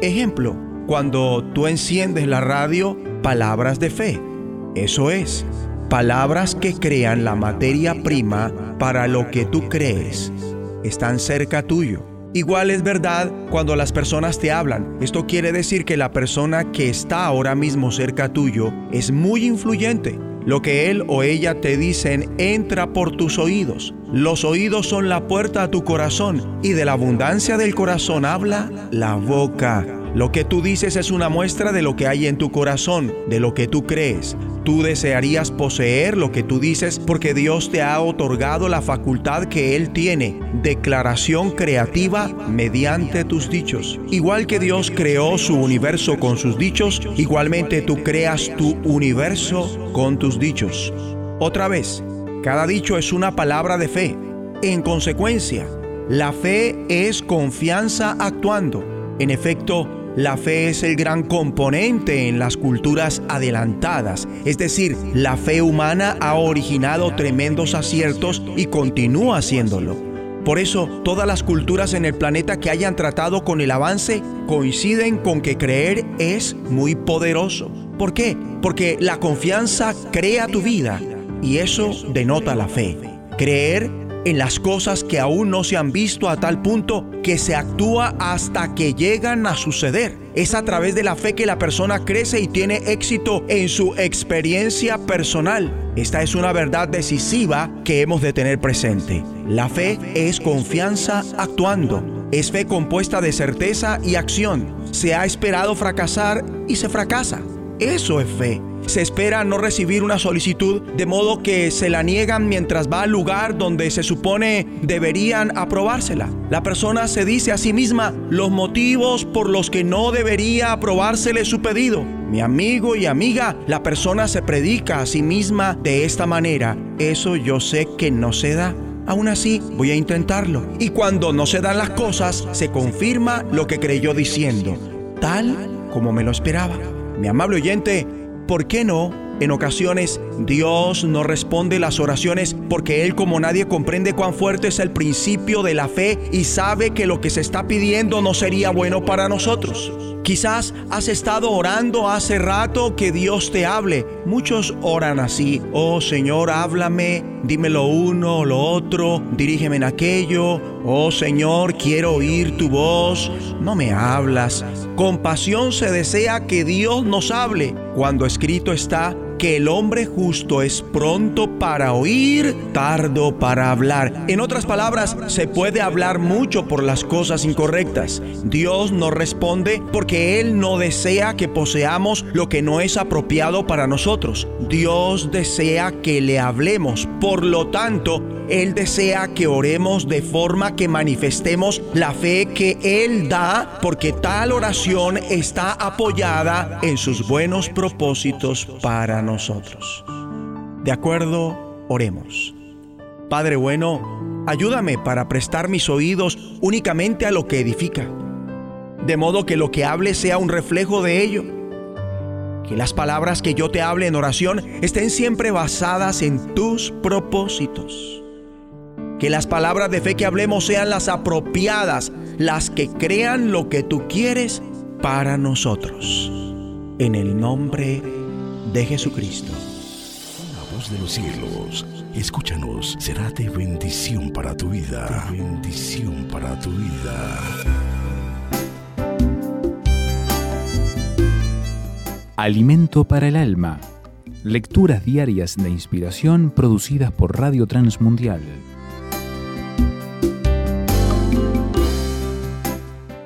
Ejemplo, cuando tú enciendes la radio, palabras de fe. Eso es, palabras que crean la materia prima para lo que tú crees. Están cerca tuyo. Igual es verdad cuando las personas te hablan. Esto quiere decir que la persona que está ahora mismo cerca tuyo es muy influyente. Lo que él o ella te dicen entra por tus oídos. Los oídos son la puerta a tu corazón y de la abundancia del corazón habla la boca. Lo que tú dices es una muestra de lo que hay en tu corazón, de lo que tú crees. Tú desearías poseer lo que tú dices porque Dios te ha otorgado la facultad que Él tiene, declaración creativa mediante tus dichos. Igual que Dios creó su universo con sus dichos, igualmente tú creas tu universo con tus dichos. Otra vez, cada dicho es una palabra de fe. En consecuencia, la fe es confianza actuando. En efecto, la fe es el gran componente en las culturas adelantadas, es decir, la fe humana ha originado tremendos aciertos y continúa haciéndolo. Por eso, todas las culturas en el planeta que hayan tratado con el avance coinciden con que creer es muy poderoso. ¿Por qué? Porque la confianza crea tu vida y eso denota la fe. Creer en las cosas que aún no se han visto a tal punto que se actúa hasta que llegan a suceder. Es a través de la fe que la persona crece y tiene éxito en su experiencia personal. Esta es una verdad decisiva que hemos de tener presente. La fe es confianza actuando. Es fe compuesta de certeza y acción. Se ha esperado fracasar y se fracasa. Eso es fe. Se espera no recibir una solicitud de modo que se la niegan mientras va al lugar donde se supone deberían aprobársela. La persona se dice a sí misma los motivos por los que no debería aprobársele su pedido. Mi amigo y amiga, la persona se predica a sí misma de esta manera. Eso yo sé que no se da. Aún así, voy a intentarlo. Y cuando no se dan las cosas, se confirma lo que creyó diciendo, tal como me lo esperaba. Mi amable oyente, ¿por qué no? En ocasiones Dios no responde las oraciones porque Él como nadie comprende cuán fuerte es el principio de la fe y sabe que lo que se está pidiendo no sería bueno para nosotros. Quizás has estado orando hace rato que Dios te hable. Muchos oran así. Oh Señor, háblame, dime lo uno, lo otro, dirígeme en aquello. Oh Señor, quiero oír tu voz. No me hablas. Con pasión se desea que Dios nos hable. Cuando escrito está, que el hombre justo es pronto para oír, tardo para hablar. En otras palabras, se puede hablar mucho por las cosas incorrectas. Dios no responde porque Él no desea que poseamos lo que no es apropiado para nosotros. Dios desea que le hablemos. Por lo tanto, Él desea que oremos de forma que manifestemos la fe que Él da, porque tal oración está apoyada en sus buenos propósitos para nosotros. De acuerdo, oremos. Padre bueno, ayúdame para prestar mis oídos únicamente a lo que edifica. de modo que lo que hable sea un reflejo de ello. Que las palabras que yo te hable en oración estén siempre basadas en tus propósitos. Que las palabras de fe que hablemos sean las apropiadas, las que crean lo que tú quieres para nosotros. En el nombre de Jesucristo. La voz de los cielos, escúchanos, será de bendición para tu vida. De bendición para tu vida. Alimento para el alma. Lecturas diarias de inspiración producidas por Radio Transmundial.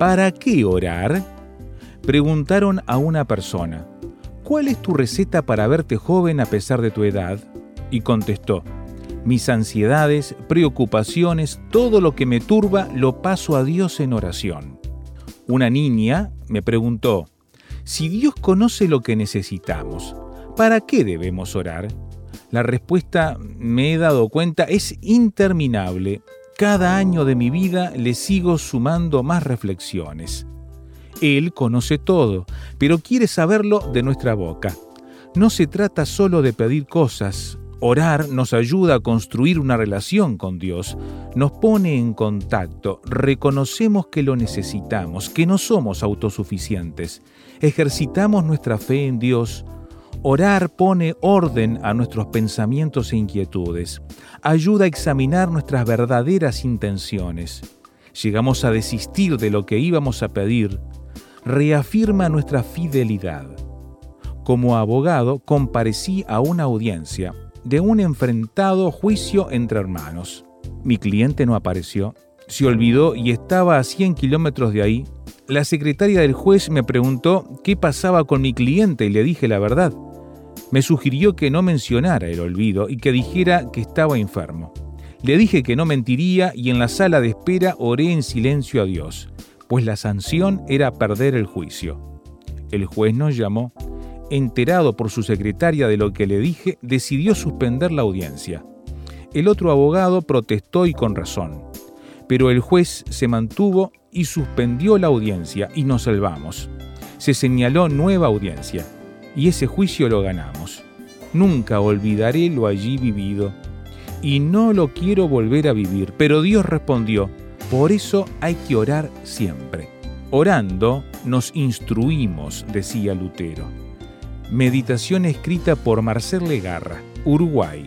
¿Para qué orar? Preguntaron a una persona, ¿cuál es tu receta para verte joven a pesar de tu edad? Y contestó, mis ansiedades, preocupaciones, todo lo que me turba lo paso a Dios en oración. Una niña me preguntó, si Dios conoce lo que necesitamos, ¿para qué debemos orar? La respuesta, me he dado cuenta, es interminable. Cada año de mi vida le sigo sumando más reflexiones. Él conoce todo, pero quiere saberlo de nuestra boca. No se trata solo de pedir cosas. Orar nos ayuda a construir una relación con Dios, nos pone en contacto, reconocemos que lo necesitamos, que no somos autosuficientes, ejercitamos nuestra fe en Dios. Orar pone orden a nuestros pensamientos e inquietudes, ayuda a examinar nuestras verdaderas intenciones. Llegamos a desistir de lo que íbamos a pedir, reafirma nuestra fidelidad. Como abogado comparecí a una audiencia de un enfrentado juicio entre hermanos. Mi cliente no apareció, se olvidó y estaba a 100 kilómetros de ahí. La secretaria del juez me preguntó qué pasaba con mi cliente y le dije la verdad. Me sugirió que no mencionara el olvido y que dijera que estaba enfermo. Le dije que no mentiría y en la sala de espera oré en silencio a Dios, pues la sanción era perder el juicio. El juez nos llamó enterado por su secretaria de lo que le dije, decidió suspender la audiencia. El otro abogado protestó y con razón, pero el juez se mantuvo y suspendió la audiencia y nos salvamos. Se señaló nueva audiencia y ese juicio lo ganamos. Nunca olvidaré lo allí vivido y no lo quiero volver a vivir, pero Dios respondió, por eso hay que orar siempre. Orando nos instruimos, decía Lutero. Meditación escrita por Marcel Legarra, Uruguay.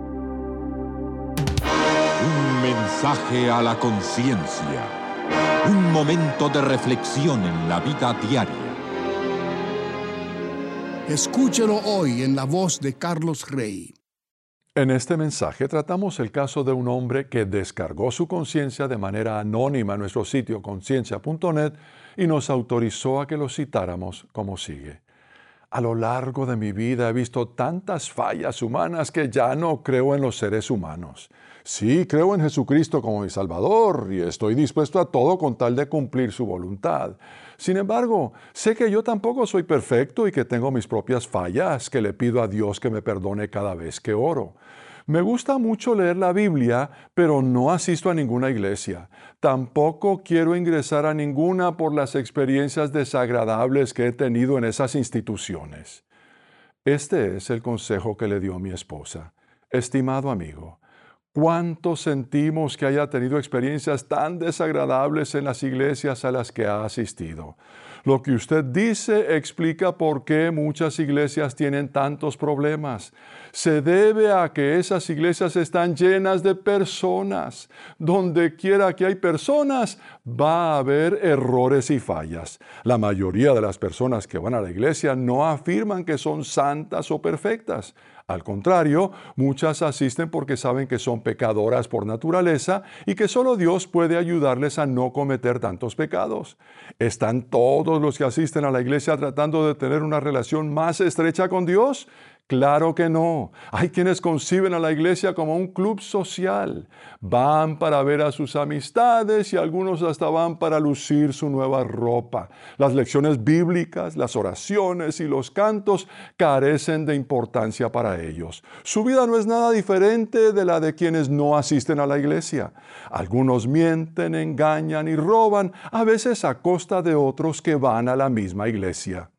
Un mensaje a la conciencia. Un momento de reflexión en la vida diaria. Escúchelo hoy en la voz de Carlos Rey. En este mensaje tratamos el caso de un hombre que descargó su conciencia de manera anónima en nuestro sitio conciencia.net y nos autorizó a que lo citáramos como sigue. A lo largo de mi vida he visto tantas fallas humanas que ya no creo en los seres humanos. Sí, creo en Jesucristo como mi Salvador y estoy dispuesto a todo con tal de cumplir su voluntad. Sin embargo, sé que yo tampoco soy perfecto y que tengo mis propias fallas que le pido a Dios que me perdone cada vez que oro. Me gusta mucho leer la Biblia, pero no asisto a ninguna iglesia. Tampoco quiero ingresar a ninguna por las experiencias desagradables que he tenido en esas instituciones. Este es el consejo que le dio mi esposa. Estimado amigo, ¿Cuánto sentimos que haya tenido experiencias tan desagradables en las iglesias a las que ha asistido? Lo que usted dice explica por qué muchas iglesias tienen tantos problemas. Se debe a que esas iglesias están llenas de personas. Donde quiera que hay personas, va a haber errores y fallas. La mayoría de las personas que van a la iglesia no afirman que son santas o perfectas. Al contrario, muchas asisten porque saben que son pecadoras por naturaleza y que solo Dios puede ayudarles a no cometer tantos pecados. ¿Están todos los que asisten a la iglesia tratando de tener una relación más estrecha con Dios? Claro que no. Hay quienes conciben a la iglesia como un club social. Van para ver a sus amistades y algunos hasta van para lucir su nueva ropa. Las lecciones bíblicas, las oraciones y los cantos carecen de importancia para ellos. Su vida no es nada diferente de la de quienes no asisten a la iglesia. Algunos mienten, engañan y roban, a veces a costa de otros que van a la misma iglesia.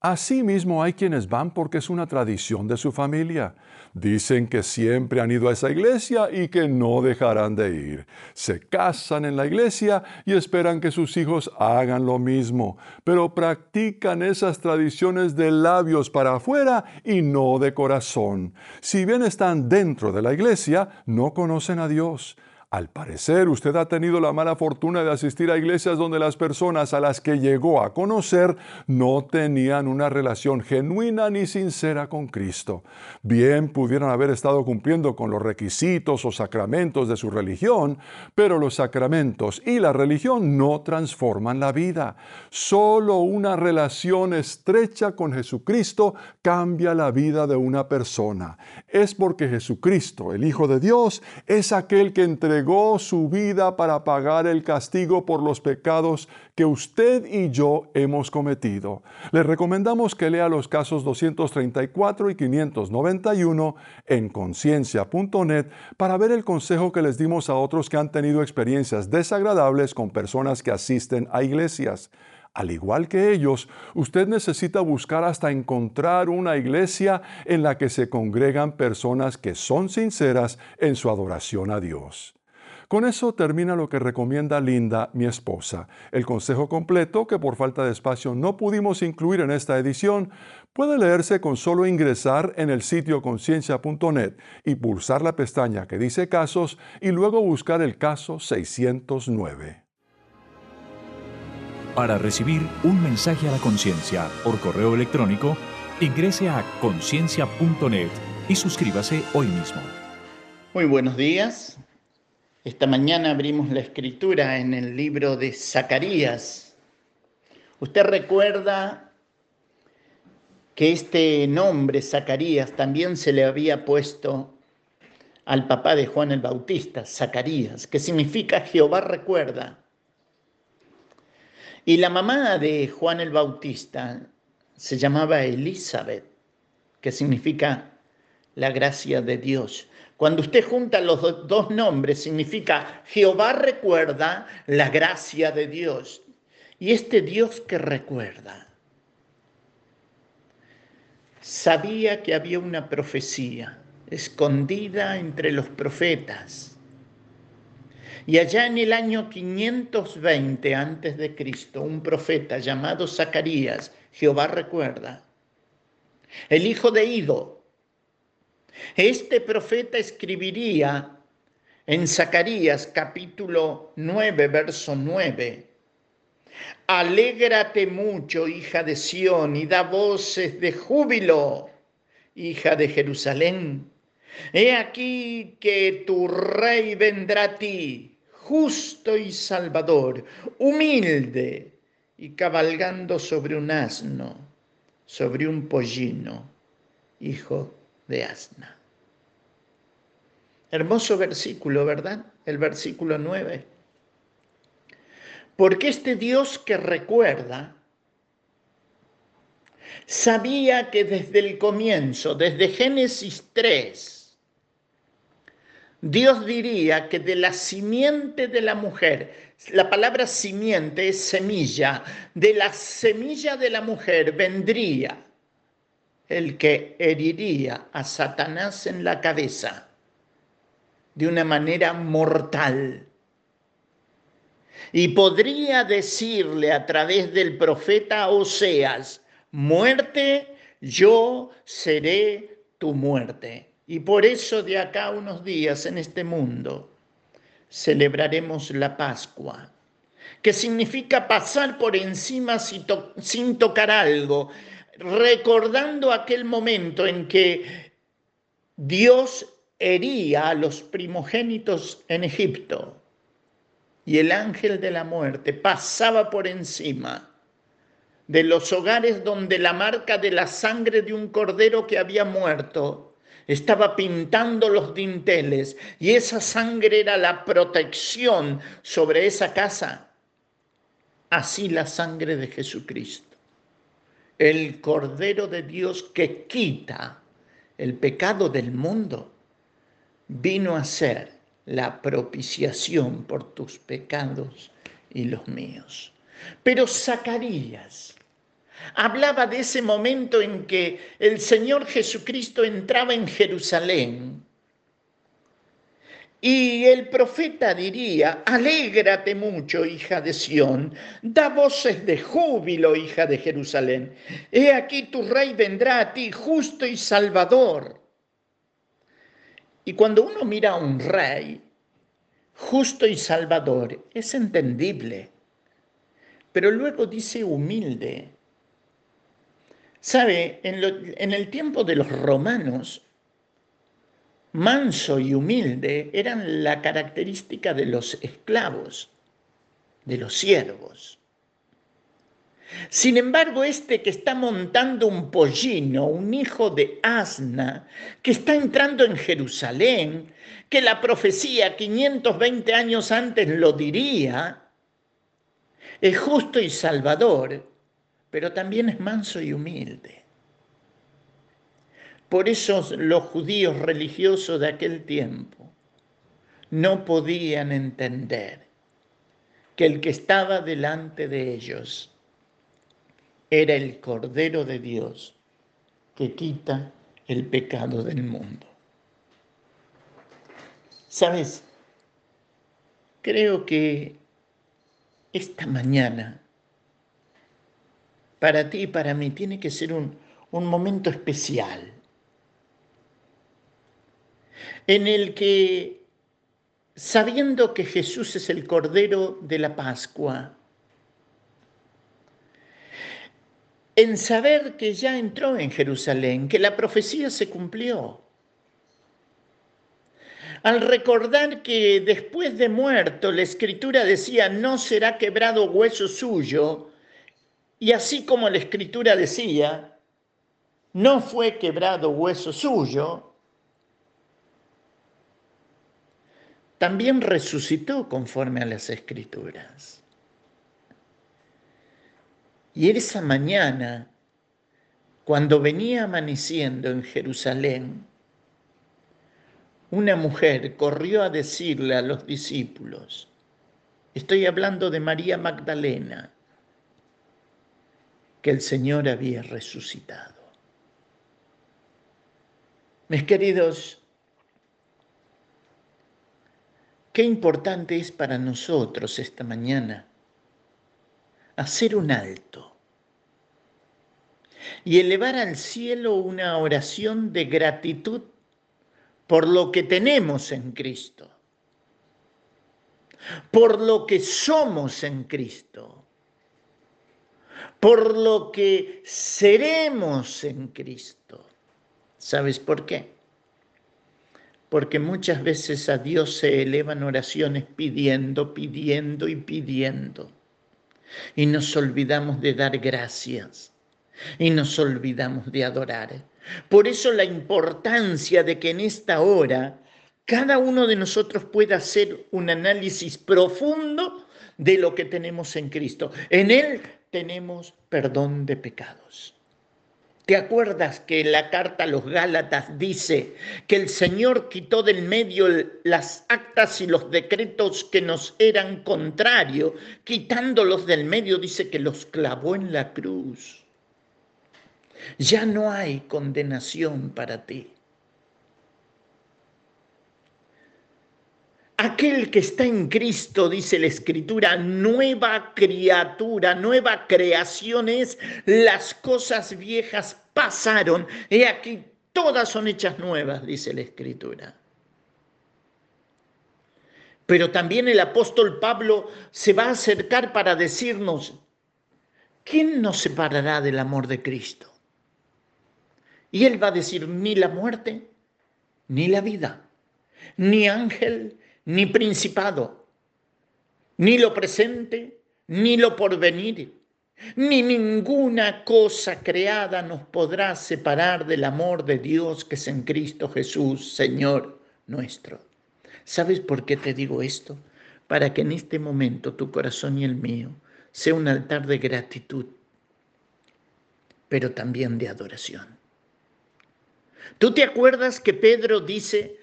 Asimismo hay quienes van porque es una tradición de su familia. Dicen que siempre han ido a esa iglesia y que no dejarán de ir. Se casan en la iglesia y esperan que sus hijos hagan lo mismo, pero practican esas tradiciones de labios para afuera y no de corazón. Si bien están dentro de la iglesia, no conocen a Dios. Al parecer, usted ha tenido la mala fortuna de asistir a iglesias donde las personas a las que llegó a conocer no tenían una relación genuina ni sincera con Cristo. Bien pudieron haber estado cumpliendo con los requisitos o sacramentos de su religión, pero los sacramentos y la religión no transforman la vida. Solo una relación estrecha con Jesucristo cambia la vida de una persona. Es porque Jesucristo, el Hijo de Dios, es aquel que entre su vida para pagar el castigo por los pecados que usted y yo hemos cometido. Le recomendamos que lea los casos 234 y 591 en conciencia.net para ver el consejo que les dimos a otros que han tenido experiencias desagradables con personas que asisten a iglesias. Al igual que ellos, usted necesita buscar hasta encontrar una iglesia en la que se congregan personas que son sinceras en su adoración a Dios. Con eso termina lo que recomienda Linda, mi esposa. El consejo completo, que por falta de espacio no pudimos incluir en esta edición, puede leerse con solo ingresar en el sitio conciencia.net y pulsar la pestaña que dice casos y luego buscar el caso 609. Para recibir un mensaje a la conciencia por correo electrónico, ingrese a conciencia.net y suscríbase hoy mismo. Muy buenos días. Esta mañana abrimos la escritura en el libro de Zacarías. Usted recuerda que este nombre, Zacarías, también se le había puesto al papá de Juan el Bautista, Zacarías, que significa Jehová recuerda. Y la mamá de Juan el Bautista se llamaba Elizabeth, que significa la gracia de Dios. Cuando usted junta los dos nombres, significa Jehová recuerda la gracia de Dios. Y este Dios que recuerda sabía que había una profecía escondida entre los profetas. Y allá en el año 520 antes de Cristo, un profeta llamado Zacarías, Jehová recuerda, el hijo de Ido, este profeta escribiría en Zacarías capítulo 9, verso 9. Alégrate mucho, hija de Sión, y da voces de júbilo, hija de Jerusalén. He aquí que tu rey vendrá a ti, justo y salvador, humilde y cabalgando sobre un asno, sobre un pollino, hijo de asna. Hermoso versículo, ¿verdad? El versículo 9. Porque este Dios que recuerda sabía que desde el comienzo, desde Génesis 3, Dios diría que de la simiente de la mujer, la palabra simiente es semilla, de la semilla de la mujer vendría el que heriría a Satanás en la cabeza de una manera mortal. y podría decirle a través del profeta Oseas, muerte, yo seré tu muerte. Y por eso de acá unos días en este mundo celebraremos la Pascua, que significa pasar por encima sin tocar algo, recordando aquel momento en que Dios hería a los primogénitos en Egipto y el ángel de la muerte pasaba por encima de los hogares donde la marca de la sangre de un cordero que había muerto estaba pintando los dinteles y esa sangre era la protección sobre esa casa. Así la sangre de Jesucristo, el cordero de Dios que quita el pecado del mundo, vino a ser la propiciación por tus pecados y los míos. Pero Zacarías hablaba de ese momento en que el Señor Jesucristo entraba en Jerusalén y el profeta diría, alégrate mucho, hija de Sión, da voces de júbilo, hija de Jerusalén. He aquí tu rey vendrá a ti, justo y salvador. Y cuando uno mira a un rey, justo y salvador, es entendible. Pero luego dice humilde. ¿Sabe? En, lo- en el tiempo de los romanos, manso y humilde eran la característica de los esclavos, de los siervos. Sin embargo, este que está montando un pollino, un hijo de asna, que está entrando en Jerusalén, que la profecía 520 años antes lo diría, es justo y salvador, pero también es manso y humilde. Por eso los judíos religiosos de aquel tiempo no podían entender que el que estaba delante de ellos era el Cordero de Dios que quita el pecado del mundo. ¿Sabes? Creo que esta mañana, para ti y para mí, tiene que ser un, un momento especial en el que, sabiendo que Jesús es el Cordero de la Pascua, en saber que ya entró en Jerusalén, que la profecía se cumplió, al recordar que después de muerto la escritura decía, no será quebrado hueso suyo, y así como la escritura decía, no fue quebrado hueso suyo, también resucitó conforme a las escrituras. Y esa mañana, cuando venía amaneciendo en Jerusalén, una mujer corrió a decirle a los discípulos, estoy hablando de María Magdalena, que el Señor había resucitado. Mis queridos, qué importante es para nosotros esta mañana hacer un alto y elevar al cielo una oración de gratitud por lo que tenemos en Cristo, por lo que somos en Cristo, por lo que seremos en Cristo. ¿Sabes por qué? Porque muchas veces a Dios se elevan oraciones pidiendo, pidiendo y pidiendo. Y nos olvidamos de dar gracias. Y nos olvidamos de adorar. Por eso la importancia de que en esta hora cada uno de nosotros pueda hacer un análisis profundo de lo que tenemos en Cristo. En Él tenemos perdón de pecados. ¿Te acuerdas que la carta a los Gálatas dice que el Señor quitó del medio las actas y los decretos que nos eran contrarios? Quitándolos del medio dice que los clavó en la cruz. Ya no hay condenación para ti. Aquel que está en Cristo, dice la Escritura, nueva criatura, nueva creación es, las cosas viejas pasaron, he aquí todas son hechas nuevas, dice la Escritura. Pero también el apóstol Pablo se va a acercar para decirnos, ¿quién nos separará del amor de Cristo? Y él va a decir, ni la muerte, ni la vida, ni ángel, ni principado, ni lo presente, ni lo porvenir, ni ninguna cosa creada nos podrá separar del amor de Dios que es en Cristo Jesús, Señor nuestro. ¿Sabes por qué te digo esto? Para que en este momento tu corazón y el mío sea un altar de gratitud, pero también de adoración. ¿Tú te acuerdas que Pedro dice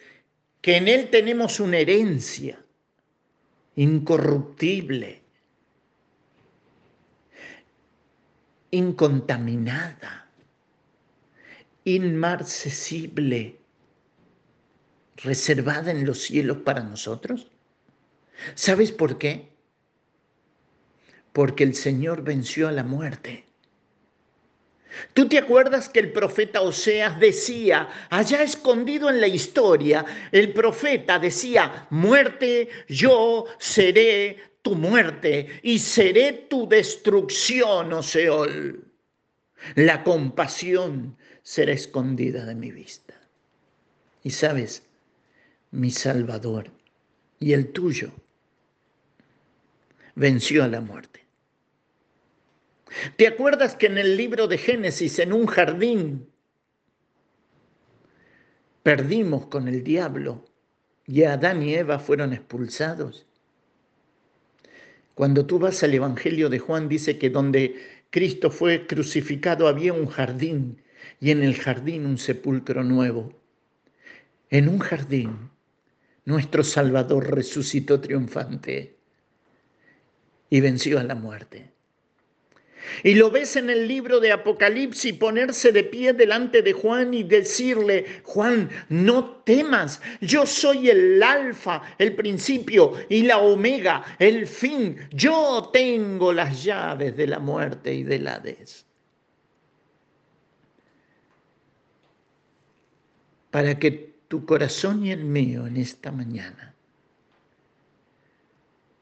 que en él tenemos una herencia incorruptible, incontaminada, inmarcesible, reservada en los cielos para nosotros? ¿Sabes por qué? Porque el Señor venció a la muerte. ¿Tú te acuerdas que el profeta Oseas decía, allá escondido en la historia, el profeta decía, muerte, yo seré tu muerte y seré tu destrucción, oh Seol. La compasión será escondida de mi vista. Y sabes, mi Salvador y el tuyo venció a la muerte. ¿Te acuerdas que en el libro de Génesis, en un jardín, perdimos con el diablo y Adán y Eva fueron expulsados? Cuando tú vas al Evangelio de Juan, dice que donde Cristo fue crucificado había un jardín y en el jardín un sepulcro nuevo. En un jardín, nuestro Salvador resucitó triunfante y venció a la muerte. Y lo ves en el libro de Apocalipsis ponerse de pie delante de Juan y decirle, Juan, no temas, yo soy el alfa, el principio y la omega, el fin, yo tengo las llaves de la muerte y del Hades. Para que tu corazón y el mío en esta mañana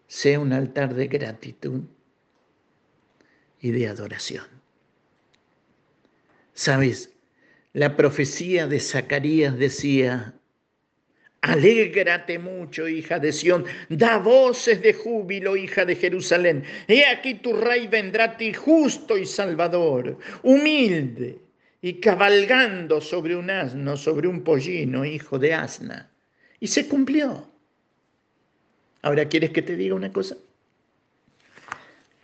sea un altar de gratitud y de adoración. Sabes, la profecía de Zacarías decía, Alégrate mucho, hija de Sión, da voces de júbilo, hija de Jerusalén. He aquí tu rey vendrá a ti justo y salvador, humilde y cabalgando sobre un asno, sobre un pollino, hijo de asna. Y se cumplió. Ahora, ¿quieres que te diga una cosa?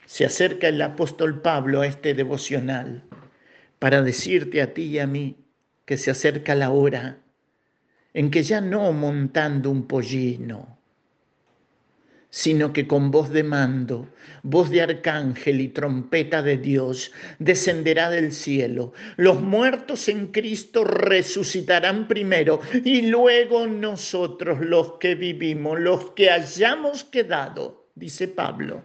Se acerca el apóstol Pablo a este devocional para decirte a ti y a mí que se acerca la hora en que ya no montando un pollino, sino que con voz de mando, voz de arcángel y trompeta de Dios descenderá del cielo. Los muertos en Cristo resucitarán primero y luego nosotros los que vivimos, los que hayamos quedado, dice Pablo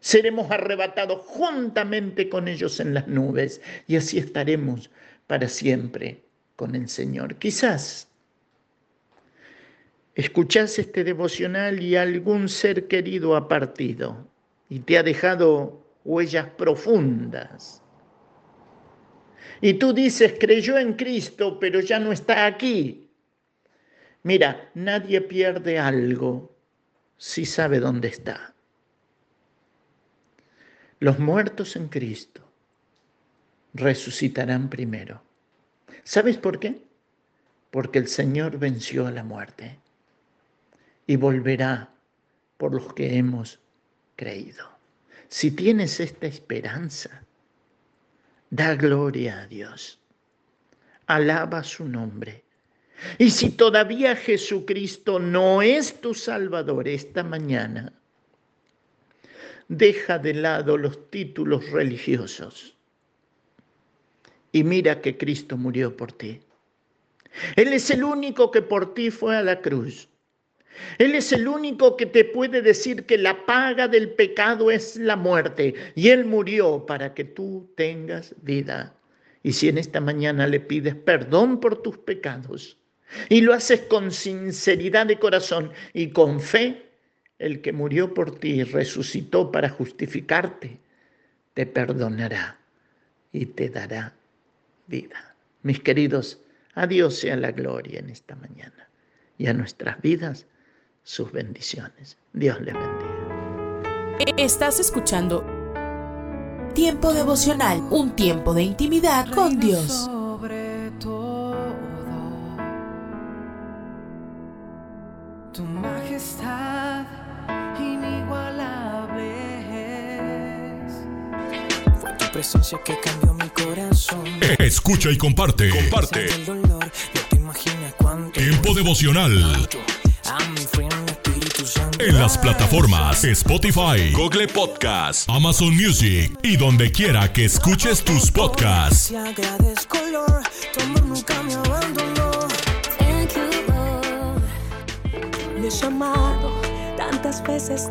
seremos arrebatados juntamente con ellos en las nubes y así estaremos para siempre con el Señor. Quizás escuchás este devocional y algún ser querido ha partido y te ha dejado huellas profundas. Y tú dices, creyó en Cristo, pero ya no está aquí. Mira, nadie pierde algo si sabe dónde está los muertos en Cristo resucitarán primero. ¿Sabes por qué? Porque el Señor venció a la muerte y volverá por los que hemos creído. Si tienes esta esperanza, da gloria a Dios, alaba su nombre. Y si todavía Jesucristo no es tu Salvador esta mañana, Deja de lado los títulos religiosos y mira que Cristo murió por ti. Él es el único que por ti fue a la cruz. Él es el único que te puede decir que la paga del pecado es la muerte y Él murió para que tú tengas vida. Y si en esta mañana le pides perdón por tus pecados y lo haces con sinceridad de corazón y con fe, el que murió por ti y resucitó para justificarte, te perdonará y te dará vida. Mis queridos, a Dios sea la gloria en esta mañana y a nuestras vidas sus bendiciones. Dios les bendiga. Estás escuchando Tiempo devocional, un tiempo de intimidad con Dios. Presencia que cambió mi corazón. [LAUGHS] Escucha y comparte. Comparte. El dolor, no te imaginas cuánto. Tiempo devocional. A mi friend Espíritu Santo. En las plataformas Spotify, Google Podcast, Amazon Music y donde quiera que escuches tus podcasts. Me he llamado, tantas veces.